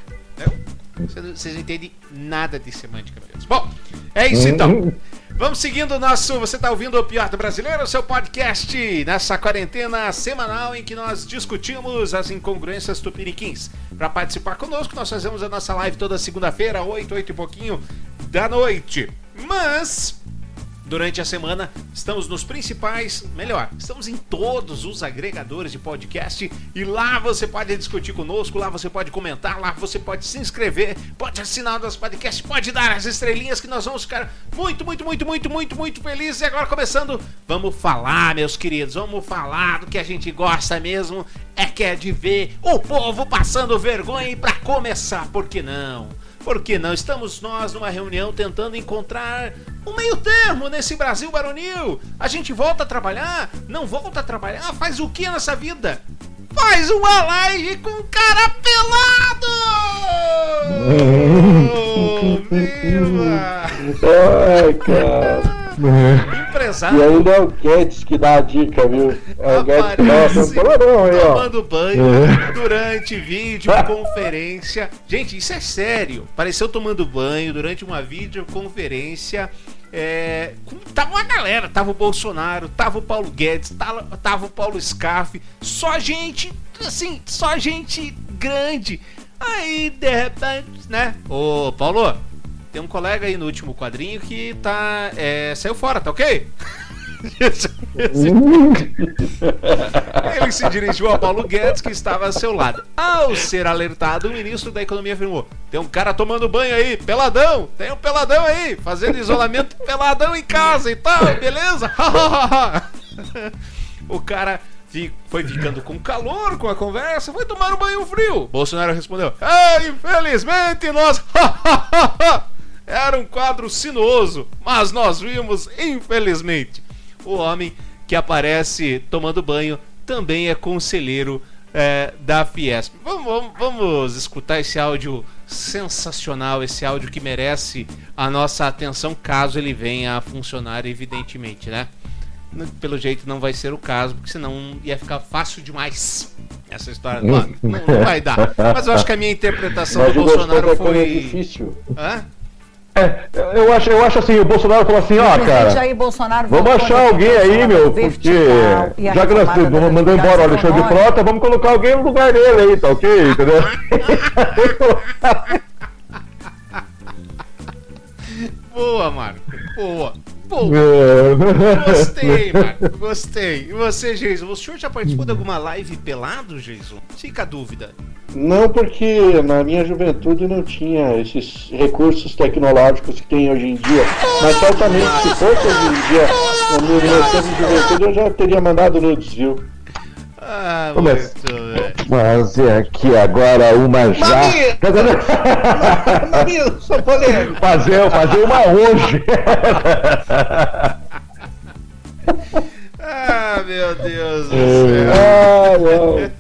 A: Vocês não entendem nada de semântica mesmo. Bom, é isso então. Vamos seguindo o nosso. Você está ouvindo o Pior do Brasileiro, seu podcast, nessa quarentena semanal em que nós discutimos as incongruências tupiniquins. Para participar conosco, nós fazemos a nossa live toda segunda-feira, 8, 8 e pouquinho da noite. Mas durante a semana. Estamos nos principais, melhor, estamos em todos os agregadores de podcast e lá você pode discutir conosco, lá você pode comentar, lá você pode se inscrever, pode assinar o nosso podcast, pode dar as estrelinhas que nós vamos ficar muito, muito, muito, muito, muito, muito felizes. E agora começando, vamos falar, meus queridos, vamos falar do que a gente gosta mesmo, é que é de ver o povo passando vergonha e para começar, por que não? Por que não? Estamos nós numa reunião tentando encontrar um meio termo nesse Brasil baronil. A gente volta a trabalhar? Não volta a trabalhar? Faz o que nessa vida? Faz uma live com um cara pelado!
C: Ai, cara.
A: Empresário.
C: E ainda é o Guedes que dá a dica, viu? É o Guedes que dá
A: tomando banho durante videoconferência. Gente, isso é sério. Apareceu tomando banho durante uma videoconferência. É, tava uma galera, tava o Bolsonaro, tava o Paulo Guedes, tava, tava o Paulo Scarfe, só gente, assim, só gente grande. Aí, de repente, né? Ô, Paulo, tem um colega aí no último quadrinho que tá. é, saiu fora, tá ok? Ele se dirigiu a Paulo Guedes, que estava a seu lado. Ao ser alertado, o ministro da Economia afirmou: tem um cara tomando banho aí, peladão, tem um peladão aí, fazendo isolamento peladão em casa e tal, beleza? o cara foi ficando com calor com a conversa, foi tomar um banho frio. Bolsonaro respondeu: Ah, infelizmente nós. Era um quadro sinuoso, mas nós vimos, infelizmente. O homem que aparece tomando banho também é conselheiro é, da Fiesp. Vamos, vamos- vamos escutar esse áudio sensacional, esse áudio que merece a nossa atenção caso ele venha a funcionar, evidentemente, né? Pelo jeito não vai ser o caso, porque senão ia ficar fácil demais essa história. Não, não- não vai dar. Mas eu acho que a minha interpretação
C: Mas
A: do Bolsonaro
C: é é
A: foi.
C: difícil.
A: Hã?
E: É, eu acho, eu acho assim, o Bolsonaro falou assim, ó, cara.
M: Jair Bolsonaro
E: Vamos achar alguém aí,
M: a
E: meu, porque já que nós mandamos embora o Alexandre
M: econômica.
E: Frota, vamos colocar alguém no lugar dele aí, tá ok? Entendeu?
A: Boa, Marco. Boa. Boa.
E: É.
A: Gostei, Marco. Gostei. E você, Jason? O senhor já participou de alguma live pelado, Jason? Fica a dúvida.
C: Não, porque na minha juventude não tinha esses recursos tecnológicos que tem hoje em dia. Mas certamente, se fosse hoje em dia, tempo de juventude, eu já teria mandado no desvio.
A: Ah,
E: Mas-
A: muito bem.
E: Fazer aqui agora uma já. Dizer,
C: Mamilo, sou polêmico.
E: fazer, fazer uma hoje.
A: Ah, meu Deus do
E: É.
A: céu.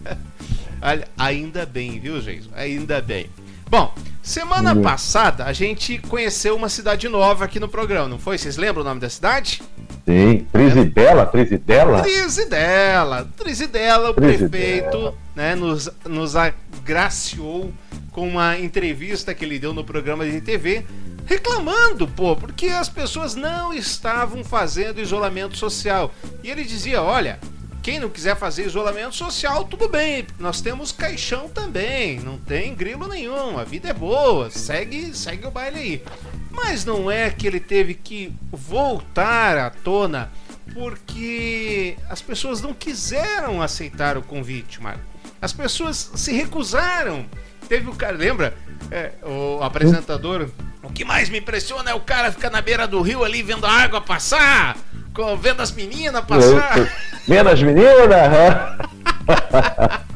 C: Ah,
A: Olha, Ainda bem, viu, Jason? Ainda bem. Bom, semana
E: Hum.
A: passada a gente conheceu uma cidade nova aqui no programa, não foi? Vocês lembram o nome da cidade?
E: Sim, Trizidela, Trizidela.
A: Trizidela. Trizidela, o
E: Trizidela.
A: prefeito, né, nos, nos agraciou com uma entrevista que ele deu no programa de TV, reclamando, pô, porque as pessoas não estavam fazendo isolamento social. E ele dizia: olha. Quem não quiser fazer isolamento social, tudo bem. Nós temos caixão também. Não tem grilo nenhum. A vida é boa. Segue, segue o baile aí. Mas não é que ele teve que voltar à tona porque as pessoas não quiseram aceitar o convite, Marco. As pessoas se recusaram. Teve o cara, lembra? É, o apresentador. O que mais me impressiona é o cara ficar na beira do rio ali vendo a água passar, vendo as meninas passar.
E: Menos menina.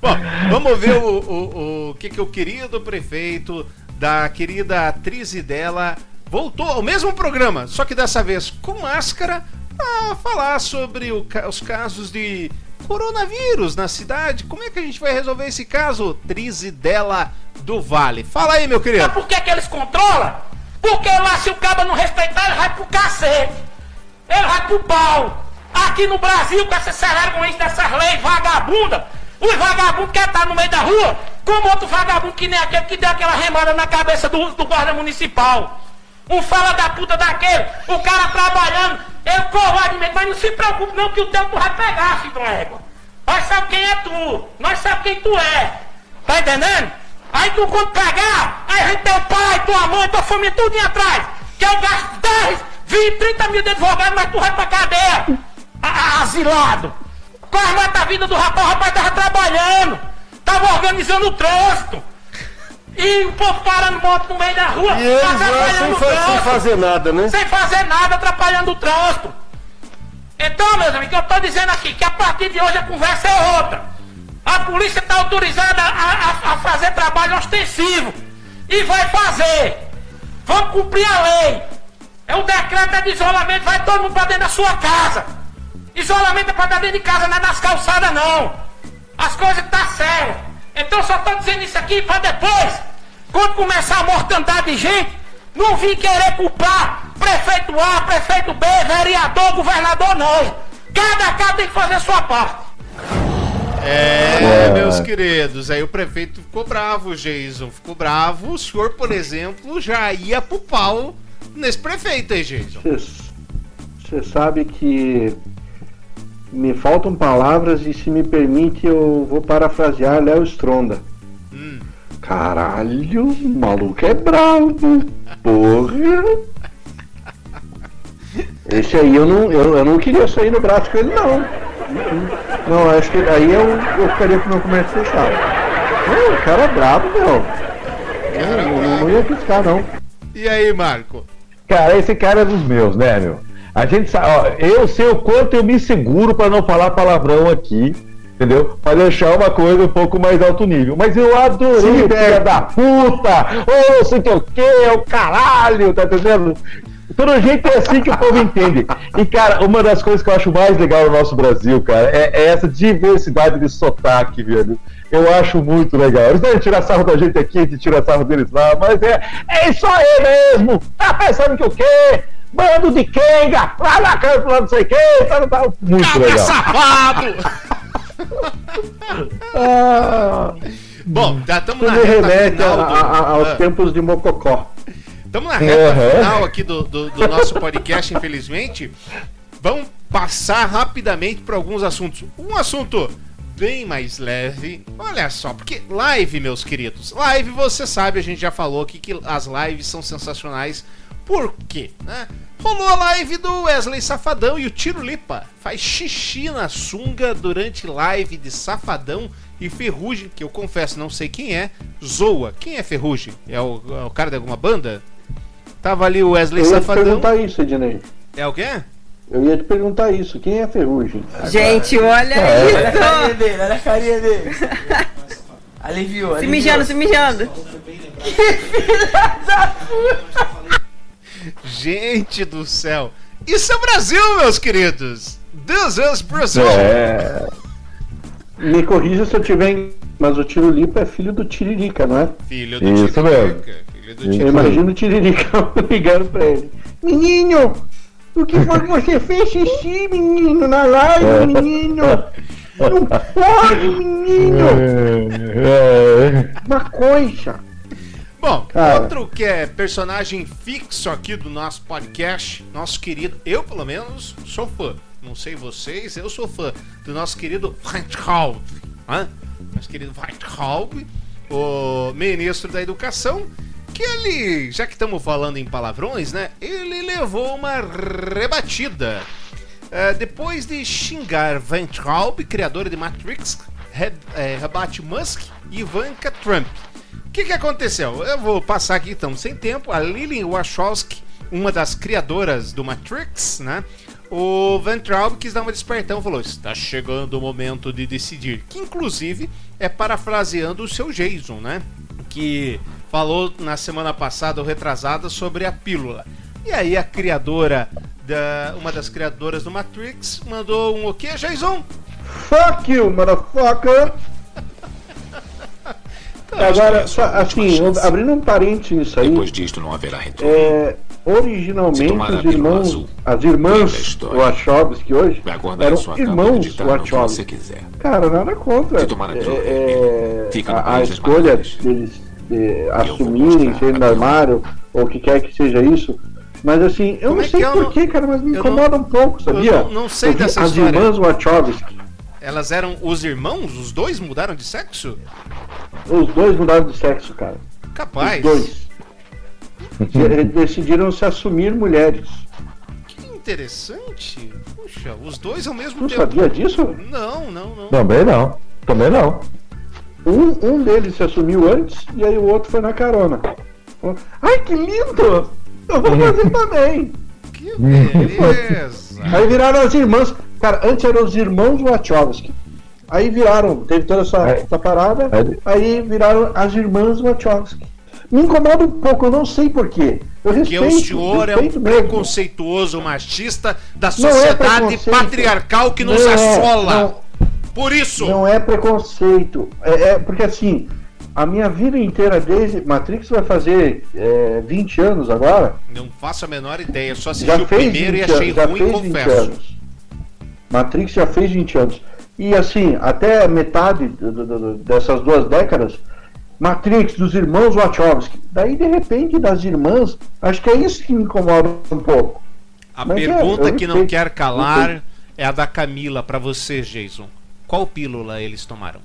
A: Bom, vamos ver o, o, o que, que o querido prefeito da querida atriz dela voltou ao mesmo programa, só que dessa vez com máscara, para falar sobre o os casos de coronavírus na cidade. Como é que a gente vai resolver esse caso? Trizidela do Vale. Fala aí, meu querido.
N: Sabe por que, que eles controlam? Porque lá se o cabo não respeitar, ele vai pro cacete. Ele vai pro pau. Aqui no Brasil, com essa vergonha dessas leis vagabunda, os vagabundos querem estar no meio da rua, como outro vagabundo que nem aquele que deu aquela remada na cabeça do, do guarda municipal. Um fala da puta daquele, o cara trabalhando, ele covardemente, mas não se preocupe não que o tu vai pegar, filho de uma égua. Nós sabemos quem é tu, nós sabemos quem tu é. Tá entendendo? Aí tu quando pegar, aí gente teu pai, tua mãe, tua família, tudo atrás. Que eu gasto 10, 20, 30 mil de advogado, mas tu vai pra cadeia. A, asilado. Quase mata a vida do rapaz, o rapaz tava trabalhando. Tava organizando o trânsito. E o povo parando moto no meio da rua,
M: E eles lá
N: atrapalhando
M: sem,
N: o
M: fa- sem
N: trânsito.
M: fazer nada, né?
N: Sem fazer nada, atrapalhando o trânsito. Então, meus amigos, eu tô dizendo aqui que a partir de hoje a conversa é outra. A polícia está autorizada a, a- a fazer trabalho ostensivo. E vai fazer. Vamos cumprir a lei. É o decreto é de isolamento, vai todo mundo pra dentro da sua casa. Isolamento é estar dentro de casa, não é nas calçadas não. As coisas tá sérias. Então só tô dizendo isso aqui pra depois, quando começar a mortandade de gente, não vir querer culpar prefeito A, prefeito B, vereador, governador, não. Cada casa tem que fazer sua parte.
A: É,
E: É.
A: meus queridos, aí o prefeito ficou bravo, Jason. Ficou bravo. O senhor, por exemplo, já ia pro pau nesse prefeito aí, Jason.
C: Você sabe que me faltam palavras e se me permite eu vou parafrasear Léo Stronda. Caralho, o maluco é bravo. Porra. Esse aí eu não, eu, eu não queria sair no braço com ele não. Não, acho que aí eu, eu ficaria com o meu comércio fechado. Não, o cara é bravo, meu. Eu não, não ia piscar não.
A: E aí, Marco?
E: Cara, esse cara é dos meus, né, meu? A gente sabe, ó, eu sei o quanto eu me seguro pra não falar palavrão aqui, entendeu? Pra deixar uma coisa um pouco mais alto nível. Mas eu adorei filho
C: é.
E: da puta! Ou não sei o que, o que, é o caralho, tá entendendo? Todo jeito é assim que o povo entende. E, cara, uma das coisas que eu acho mais legal no nosso Brasil, cara, é, é essa diversidade de sotaque, velho. Eu acho muito legal. Eles devem tirar sarro da gente aqui, de tirar sarro deles lá, mas é, é isso aí mesmo! Tá pensando que o quê? Bando de Kenga, lá na canto, lá não sei o quê, tá, tá, muito legal.
A: safado!
C: Ah,
A: Bom, já estamos na reta
C: remete
A: final
C: a-
A: do...
C: a- aos
A: Ah.
C: tempos de Mococó.
A: Estamos na reta
C: Uhum.
A: final aqui do, do, do nosso podcast, infelizmente. Vamos passar rapidamente para alguns assuntos. Um assunto bem mais leve. Olha só, porque live, meus queridos, live você sabe, a gente já falou aqui que as lives são sensacionais. Por quê? Né? Rolou a live do Wesley Safadão e o Tiro Lipa faz xixi na sunga durante live de Safadão e Ferrugem, que eu confesso não sei quem é, zoa. Quem é Ferrugem? É o, é o cara de alguma banda? Tava ali o Wesley
C: Eu ia te
A: Safadão.
C: perguntar isso, Ednei.
A: É o quê?
C: Eu ia te perguntar isso. Quem é Ferrugem?
O: Gente, olha
C: É.
O: isso!
P: Olha a carinha dele, olha a carinha dele. Aliviou,
O: Se
P: aliviou.
O: mijando, se mijando.
A: Gente do céu. Isso é o Brasil, meus queridos. This is Brazil.
C: É. Me corrija se eu tiver. Mas o Tirulipa é filho do Tiririca, não é?
A: Filho
E: do Isso Tiririca, mesmo.
A: Filho
C: do Eu imagino o Tiririca ligando pra ele. Menino, o que foi que você fez xixi, menino, na live,
E: É.
C: menino? Não pode, menino!
E: É.
C: Uma coisa.
A: Bom,
C: Cara.
A: outro que é personagem fixo aqui do nosso podcast, nosso querido, eu pelo menos sou fã. Não sei vocês, eu sou fã do nosso querido Weintraub. Hã? Nosso querido Weintraub, o ministro da Educação, que ele, já que estamos falando em palavrões, né? Ele levou uma rebatida. É, depois de xingar Weintraub, criadora de Matrix, é, rebate Musk e Ivanka Trump. O que, que aconteceu? Eu vou passar aqui então, sem tempo. A Lilian Wachowski, uma das criadoras do Matrix, né? O Van Traub quis dar uma despertão, falou: está chegando o momento de decidir. Que inclusive é parafraseando o seu Jason, né? Que falou na semana passada ou retrasada sobre a pílula. E aí a criadora, da, uma das criadoras do Matrix, mandou um o quê, Jason?
C: Fuck you, motherfucker! Agora, só, assim, abrindo um parênteses nisso aí.
Q: Depois disto não haverá retorno.
C: É, originalmente os irmãos,
Q: azul,
C: as irmãs. Wachowski hoje eram irmãos Wachowski.
Q: quiser.
C: Cara, nada contra.
Q: Se tomar a pílula
C: É,
Q: vermelha,
C: é, a, a escolha deles é, assumirem, serem do armário, ou o que quer que seja isso. Mas assim, eu
A: Como
C: não
A: é
C: sei
A: que não-
C: porquê, cara, mas me
A: eu
C: incomoda um pouco, sabia?
A: eu não- não sei
C: Eu
A: dessa
C: As
A: história.
C: irmãs Wachowski,
A: Elas eram os irmãos? Os dois mudaram de sexo?
C: os dois mudaram de sexo, cara.
A: Capaz.
C: Os dois. De- Decidiram se assumir mulheres.
A: interessante. Puxa, os dois ao mesmo
C: Não
A: tempo.
C: sabia disso?
A: Não, não, não.
E: Também não. Também não.
C: Um, um deles se assumiu antes e aí o outro foi na carona. Falou, Ai, que lindo! Eu vou fazer também.
A: Que beleza.
C: Aí viraram as irmãs. Cara, antes eram os irmãos Wachowski. Aí viraram, teve toda essa, essa parada, aí viraram as irmãs Wachowski. Me incomoda um pouco, eu não sei porquê. Eu
A: Porque o senhor é um
C: mesmo.
A: preconceituoso machista da
C: é
A: sociedade
C: preconceito.
A: patriarcal que nos
C: Não é,
A: assola.
C: não.
A: Por isso.
C: Não é preconceito. É, é porque assim, a minha vida inteira desde. Matrix vai fazer é, 20 anos agora.
A: Não faço a menor ideia. Só assisti
C: Já
A: o
C: fez
A: primeiro e
C: 20
A: achei
C: anos,
A: ruim,
C: fez 20
A: confesso.
C: anos. Matrix já fez 20 anos. E assim, até metade dessas duas décadas, Matrix, dos irmãos Wachowski. Daí, de repente, das irmãs, acho que é isso que me incomoda um pouco.
A: A
C: Mas é,
A: pergunta
C: eu
A: que não quer calar é a da Camila pra você, Jason. Qual pílula eles tomaram?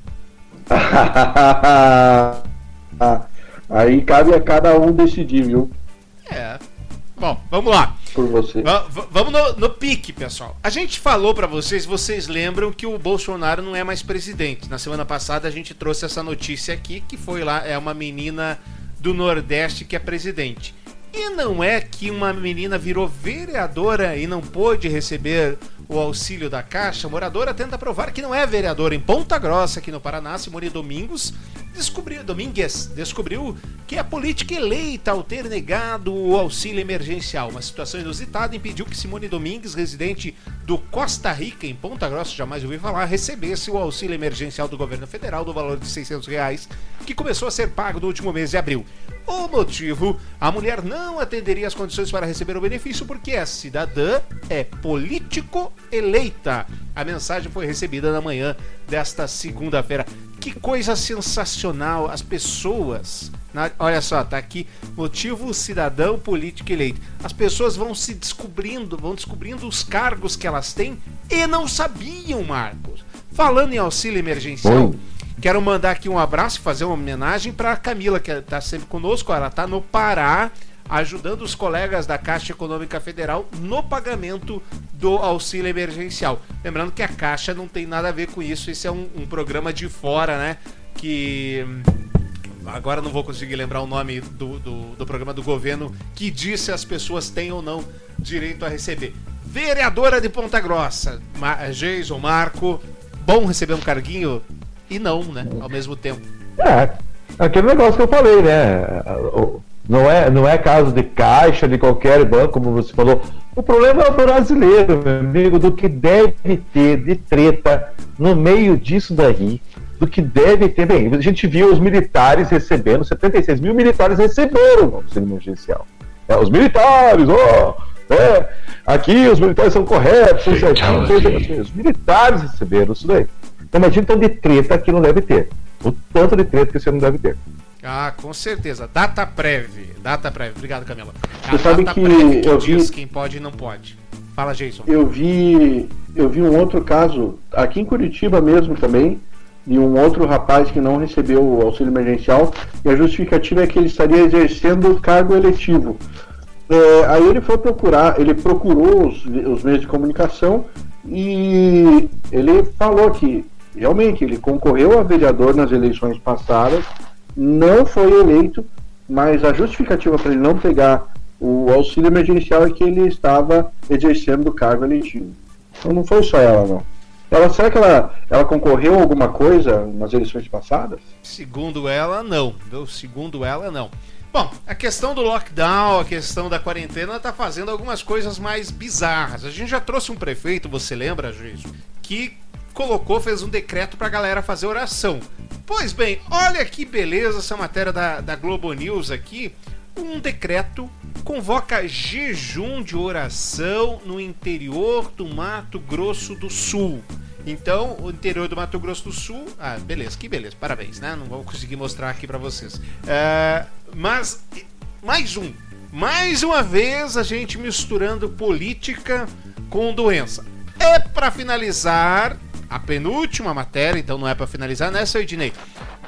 C: Aí cabe a cada um decidir, viu?
A: É. Bom, vamos lá.
C: Por você.
A: Va- vamos no, no pique, pessoal. A gente falou pra vocês, vocês lembram que o Bolsonaro não é mais presidente. Na semana passada a gente trouxe essa notícia aqui, que foi lá, é uma menina do Nordeste que é presidente. E não é que uma menina virou vereadora e não pôde receber o auxílio da Caixa. A moradora tenta provar que não é vereadora em Ponta Grossa, aqui no Paraná. Simone Domingos descobriu, Domingues descobriu que é política eleita ao ter negado o auxílio emergencial. Uma situação inusitada impediu que Simone Domingues, residente do Costa Rica, em Ponta Grossa, jamais ouvi falar, recebesse o auxílio emergencial do governo federal do valor de 600 reais, que começou a ser pago no último mês de abril. O motivo, a mulher não atenderia as condições para receber o benefício porque a cidadã é político eleita. A mensagem foi recebida na manhã desta segunda-feira. Que coisa sensacional! As pessoas. na- olha só, tá aqui. Motivo cidadão político eleito. As pessoas vão se descobrindo, vão descobrindo os cargos que elas têm e não sabiam, Marcos. Falando em auxílio emergencial. Quero mandar aqui um abraço e fazer uma homenagem para Camila, que está sempre conosco. Ela está no Pará, ajudando os colegas da Caixa Econômica Federal no pagamento do auxílio emergencial. Lembrando que a Caixa não tem nada a ver com isso, esse é um, um programa de fora, né? Que. Agora não vou conseguir lembrar o nome do, do, do programa do governo que disse as pessoas têm ou não direito a receber. Vereadora de Ponta Grossa, Ma Jason Marco. Bom receber um carguinho e não, né? Ao mesmo tempo.
E: É, aquele negócio que eu falei, né? Não é, não é caso de caixa, de qualquer banco, como você falou. O problema é o brasileiro, meu amigo, do que deve ter de treta no meio disso daí. Do que deve ter. Bem, a gente viu os militares recebendo, 76 mil militares receberam o auxílio emergencial. É, os militares, ó! é, aqui os militares são corretos, os militares receberam isso daí. Então imagina então de treta que não deve ter. O tanto de treta que você não deve ter.
A: Ah, com certeza. Data prévia. Data prévia. Obrigado, Camila. A
C: Você sabe que
A: prévia
C: eu
A: diz
C: vi-
A: quem pode e não pode. Fala, Jason.
C: Eu vi, eu vi um outro caso aqui em Curitiba mesmo também, de um outro rapaz que não recebeu o auxílio emergencial e a justificativa é que ele estaria exercendo o cargo eletivo. É, aí ele foi procurar, ele procurou os, os meios de comunicação e ele falou que realmente ele concorreu a vereador nas eleições passadas, não foi eleito, mas a justificativa para ele não pegar o auxílio emergencial é que ele estava exercendo o cargo eletivo. Então não foi só ela, não. Ela, será que ela, ela concorreu a alguma coisa nas eleições passadas?
A: Segundo ela, não. Segundo ela, não. Bom, a questão do lockdown, a questão da quarentena tá fazendo algumas coisas mais bizarras. A gente já trouxe um prefeito, você lembra, juiz, que colocou, fez um decreto pra galera fazer oração. Pois bem, olha que beleza essa matéria da, da Globo News aqui. Um decreto convoca jejum de oração no interior do Mato Grosso do Sul. Então, o interior do Mato Grosso do Sul. Ah, beleza, que beleza, parabéns, né? Não vou conseguir mostrar aqui pra vocês. É, mas, mais um. Mais uma vez a gente misturando política com doença. É pra finalizar a penúltima matéria, então não é pra finalizar nessa, Ednei.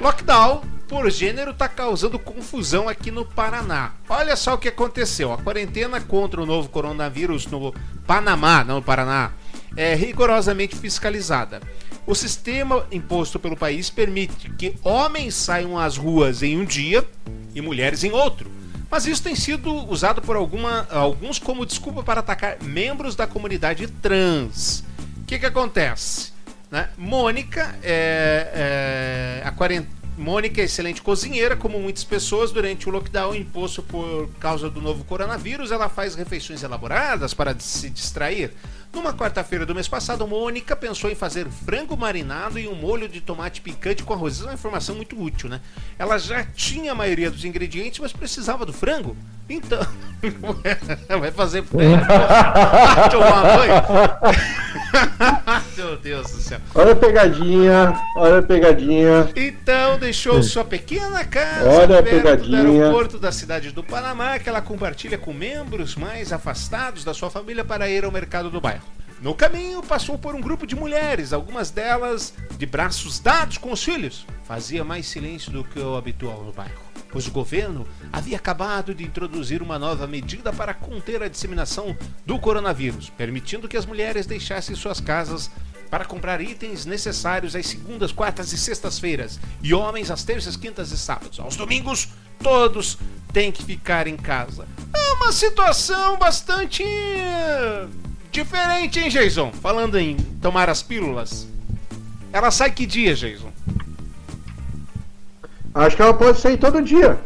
A: Lockdown por gênero está causando confusão aqui no Paraná. Olha só o que aconteceu. A quarentena contra o novo coronavírus no Panamá, não no Paraná, é rigorosamente fiscalizada. O sistema imposto pelo país permite que homens saiam às ruas em um dia e mulheres em outro. Mas isso tem sido usado por alguma, alguns como desculpa para atacar membros da comunidade trans. O que, que acontece? Né? Mônica é, é a quarentena. Mônica é excelente cozinheira, como muitas pessoas durante o lockdown imposto por causa do novo coronavírus. Ela faz refeições elaboradas para se distrair. Numa quarta-feira do mês passado, Mônica pensou em fazer frango marinado e um molho de tomate picante com arroz. Isso é uma informação muito útil, né? Ela já tinha a maioria dos ingredientes, mas precisava do frango. Então, vai fazer frango. tomar banho. Meu Deus do céu.
C: Olha a pegadinha, olha a pegadinha.
A: Então, deixou sua pequena casa
C: Olha a pegadinha.
A: do aeroporto da cidade do Panamá, que ela compartilha com membros mais afastados da sua família para ir ao mercado do bairro. No caminho, passou por um grupo de mulheres, algumas delas de braços dados com os filhos. Fazia mais silêncio do que o habitual no bairro, pois o governo havia acabado de introduzir uma nova medida para conter a disseminação do coronavírus, permitindo que as mulheres deixassem suas casas para comprar itens necessários às segundas, quartas e sextas-feiras, e homens às terças, quintas e sábados. Aos domingos, todos têm que ficar em casa. É uma situação bastante diferente, hein, Jason? Falando em tomar as pílulas. Ela sai que dia, Jason?
C: Acho que ela pode sair todo dia.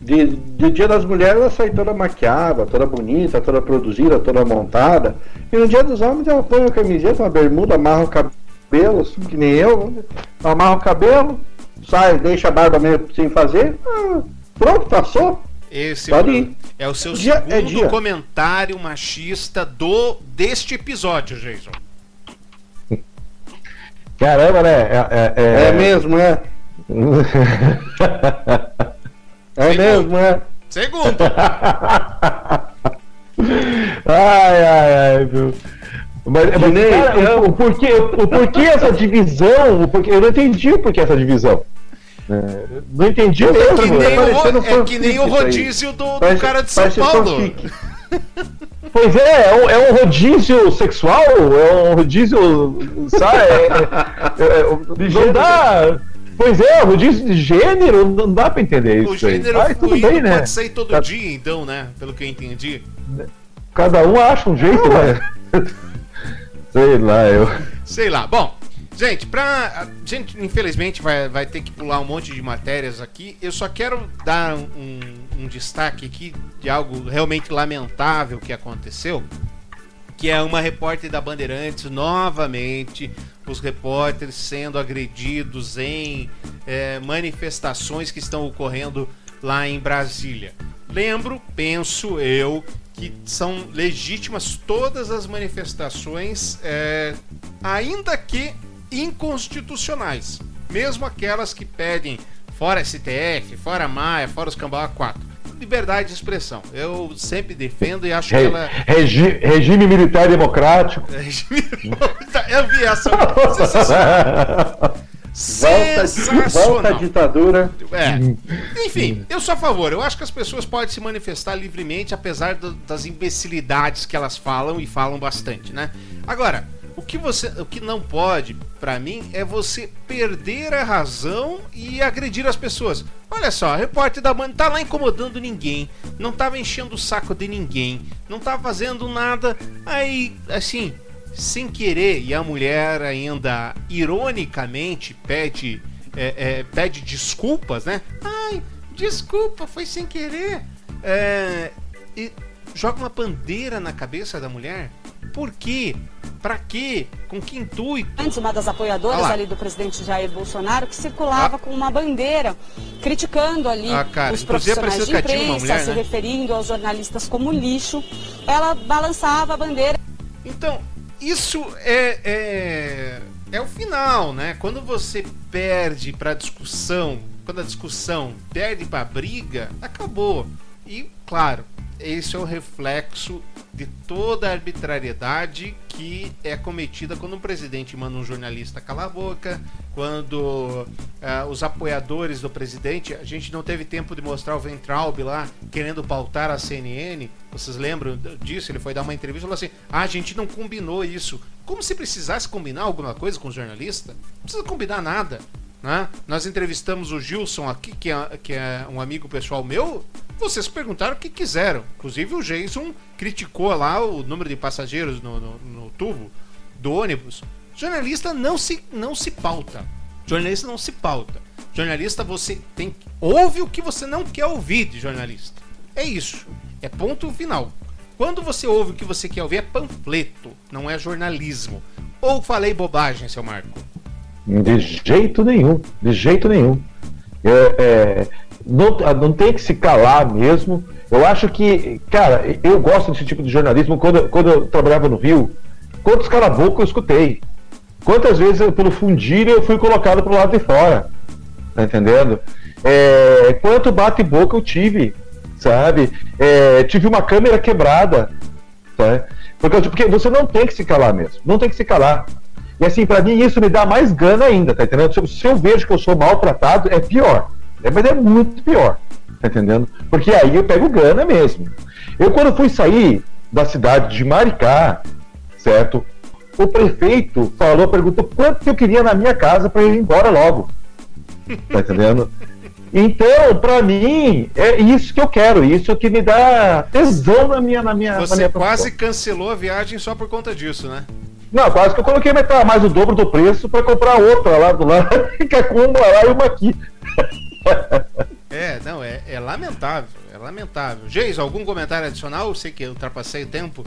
C: De, de dia das mulheres ela sai toda maquiada, toda bonita, toda produzida, toda montada. E no dia dos homens ela põe uma camiseta, uma bermuda, amarra o cabelo, assim, que nem eu. Amarra o cabelo, sai, deixa a barba meio sem fazer. ah, pronto, passou.
A: Esse
C: Pode ir.
A: É o seu
C: Dia-
A: segundo
C: é dia.
A: comentário machista do deste episódio, Jason.
E: Caramba, né? É, é,
C: É mesmo, é. É mesmo, é.
A: Segundo.
E: ai, ai, ai, viu? Mas, mas cara,
C: eu-
E: o, o porquê, o porquê essa divisão? O porquê, eu não entendi o porquê essa divisão. É, não entendi
A: É
E: mesmo.
A: que nem, o, é que nem o
E: aí.
A: rodízio do, do
E: Parece-
A: cara de São Paulo.
E: Pois é, é um, é um rodízio sexual, é um rodízio, sabe? É, é, é, não dá. Pois é, rodízio de gênero, não dá pra entender isso.
A: O
E: aí.
A: gênero
E: Ai, tudo bem, né?
A: pode sair todo
E: Tá-
A: dia, então, né? Pelo que eu entendi.
E: Cada um acha um jeito, né? Sei lá, eu.
A: Sei lá. Bom, gente, pra. A gente, infelizmente, vai, vai ter que pular um monte de matérias aqui. Eu só quero dar um, um destaque aqui de algo realmente lamentável que aconteceu. Que é uma repórter da Bandeirantes, novamente, os repórteres sendo agredidos em eh, manifestações que estão ocorrendo lá em Brasília. Lembro, penso eu, que são legítimas todas as manifestações, eh, ainda que inconstitucionais. Mesmo aquelas que pedem fora STF, fora Maia, fora os Cambau 4. Liberdade de expressão. Eu sempre defendo e acho que
E: Re-
A: ela.
E: regi- regime militar democrático.
A: Eu vi essa. Sensacional.
C: Volta,
A: Sensacional.
C: volta a ditadura.
A: É. Enfim, eu sou a favor. Eu acho que as pessoas podem se manifestar livremente, apesar do- das imbecilidades que elas falam e falam bastante, né? Agora, o que você, o que não pode, pra mim, é você perder a razão e agredir as pessoas. Olha só, repórter da Band tá lá incomodando ninguém, não tava enchendo o saco de ninguém, não tava fazendo nada. Aí, assim, sem querer, e a mulher ainda ironicamente pede, é, é, pede desculpas, né? Ai, desculpa, foi sem querer. É, e joga uma bandeira na cabeça da mulher. Por quê? Pra quê? Com que intuito?
M: Antes, uma das apoiadoras
A: Ah
M: ali do presidente Jair Bolsonaro que circulava com uma bandeira, criticando ali
A: Ah, cara,
M: os
A: inclusive
M: profissionais de imprensa,
A: mulher,
M: se
A: né?
M: referindo aos jornalistas como lixo. Ela balançava a bandeira.
A: Então, isso é, é, é o final, né? Quando você perde pra discussão, quando a discussão perde pra briga, acabou. E, claro, esse é o reflexo de toda a arbitrariedade que é cometida quando um presidente manda um jornalista calar a boca, quando uh, os apoiadores do presidente, a gente não teve tempo de mostrar o Ventralb lá querendo pautar a CNN, vocês lembram disso? Ele foi dar uma entrevista e falou assim: ah, a gente não combinou isso. Como se precisasse combinar alguma coisa com o jornalista? Não precisa combinar nada. Né? Nós entrevistamos o Gilson aqui, que é, que é um amigo pessoal meu. Vocês perguntaram o que quiseram. Inclusive o Jason criticou lá o número de passageiros no, no, no tubo do ônibus. Jornalista não se, não se pauta. Jornalista não se pauta. Jornalista você tem ouve o que você não quer ouvir de jornalista. É isso. É ponto final. Quando você ouve o que você quer ouvir é panfleto, não é jornalismo. Ou falei bobagem, seu Marco?
E: De jeito nenhum, de jeito nenhum. É, é, não, não tem que se calar mesmo. Eu acho que, cara, eu gosto desse tipo de jornalismo. Quando, quando eu trabalhava no Rio, quantos cala-boca eu escutei? Quantas vezes, eu, pelo fundir, eu fui colocado pro lado de fora? Tá entendendo? É, quanto bate-boca eu tive, sabe? É, tive uma câmera quebrada, tá? Porque, porque você não tem que se calar mesmo. Não tem que se calar. E assim, para mim isso me dá mais gana ainda, tá entendendo? Se eu vejo que eu sou maltratado, é pior. É, mas é muito pior, tá entendendo? Porque aí eu pego gana mesmo. Eu, quando fui sair da cidade de Maricá, certo? O prefeito falou, perguntou quanto que eu queria na minha casa para ir embora logo. Tá entendendo? Então, para mim, é isso que eu quero, isso que me dá tesão na minha na minha
A: Você
E: na minha
A: quase cancelou a viagem só por conta disso, né?
E: Não, quase que eu coloquei metade, mais o dobro do preço para comprar outra lá do lado, que é com uma lá e uma aqui.
A: É, não, é, é lamentável, é lamentável. Geis, algum comentário adicional? Eu sei que eu ultrapassei o tempo.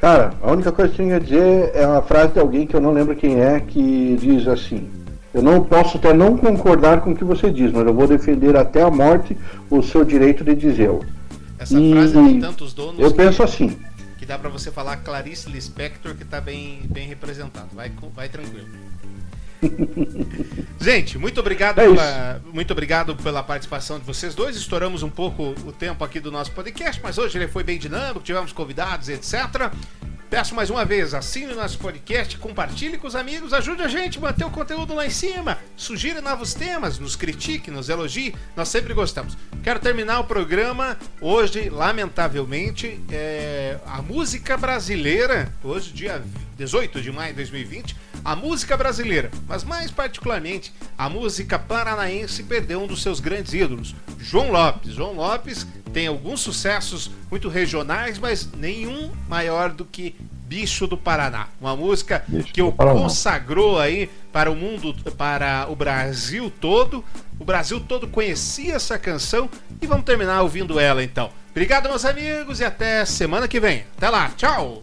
C: Cara, a única coisa que eu tinha a dizer é uma frase de alguém que eu não lembro quem é, que diz assim: Eu não posso até não concordar com o que você diz, mas eu vou defender até a morte o seu direito de dizê-lo.
A: Essa e, frase tem tantos donos.
C: Eu que... penso assim
A: que dá para você falar Clarice Lispector que tá bem, bem representado. Vai, vai tranquilo. Gente, muito obrigado, é pela, muito obrigado pela participação de vocês dois. Estouramos um pouco o tempo aqui do nosso podcast, mas hoje ele foi bem dinâmico, tivemos convidados, etc. Peço mais uma vez, assine o nosso podcast, compartilhe com os amigos, ajude a gente a manter o conteúdo lá em cima, sugira novos temas, nos critique, nos elogie, nós sempre gostamos. Quero terminar o programa hoje, lamentavelmente, é, a música brasileira, hoje dia 18 de maio de 2020, a música brasileira, mas mais particularmente a música paranaense perdeu um dos seus grandes ídolos, João Lopes. João Lopes tem alguns sucessos muito regionais, mas nenhum maior do que Bicho do Paraná, uma música Bicho que o consagrou aí para o mundo, para o Brasil todo. O Brasil todo conhecia essa canção e vamos terminar ouvindo ela então. Obrigado, meus amigos, e até semana que vem. Até lá, tchau!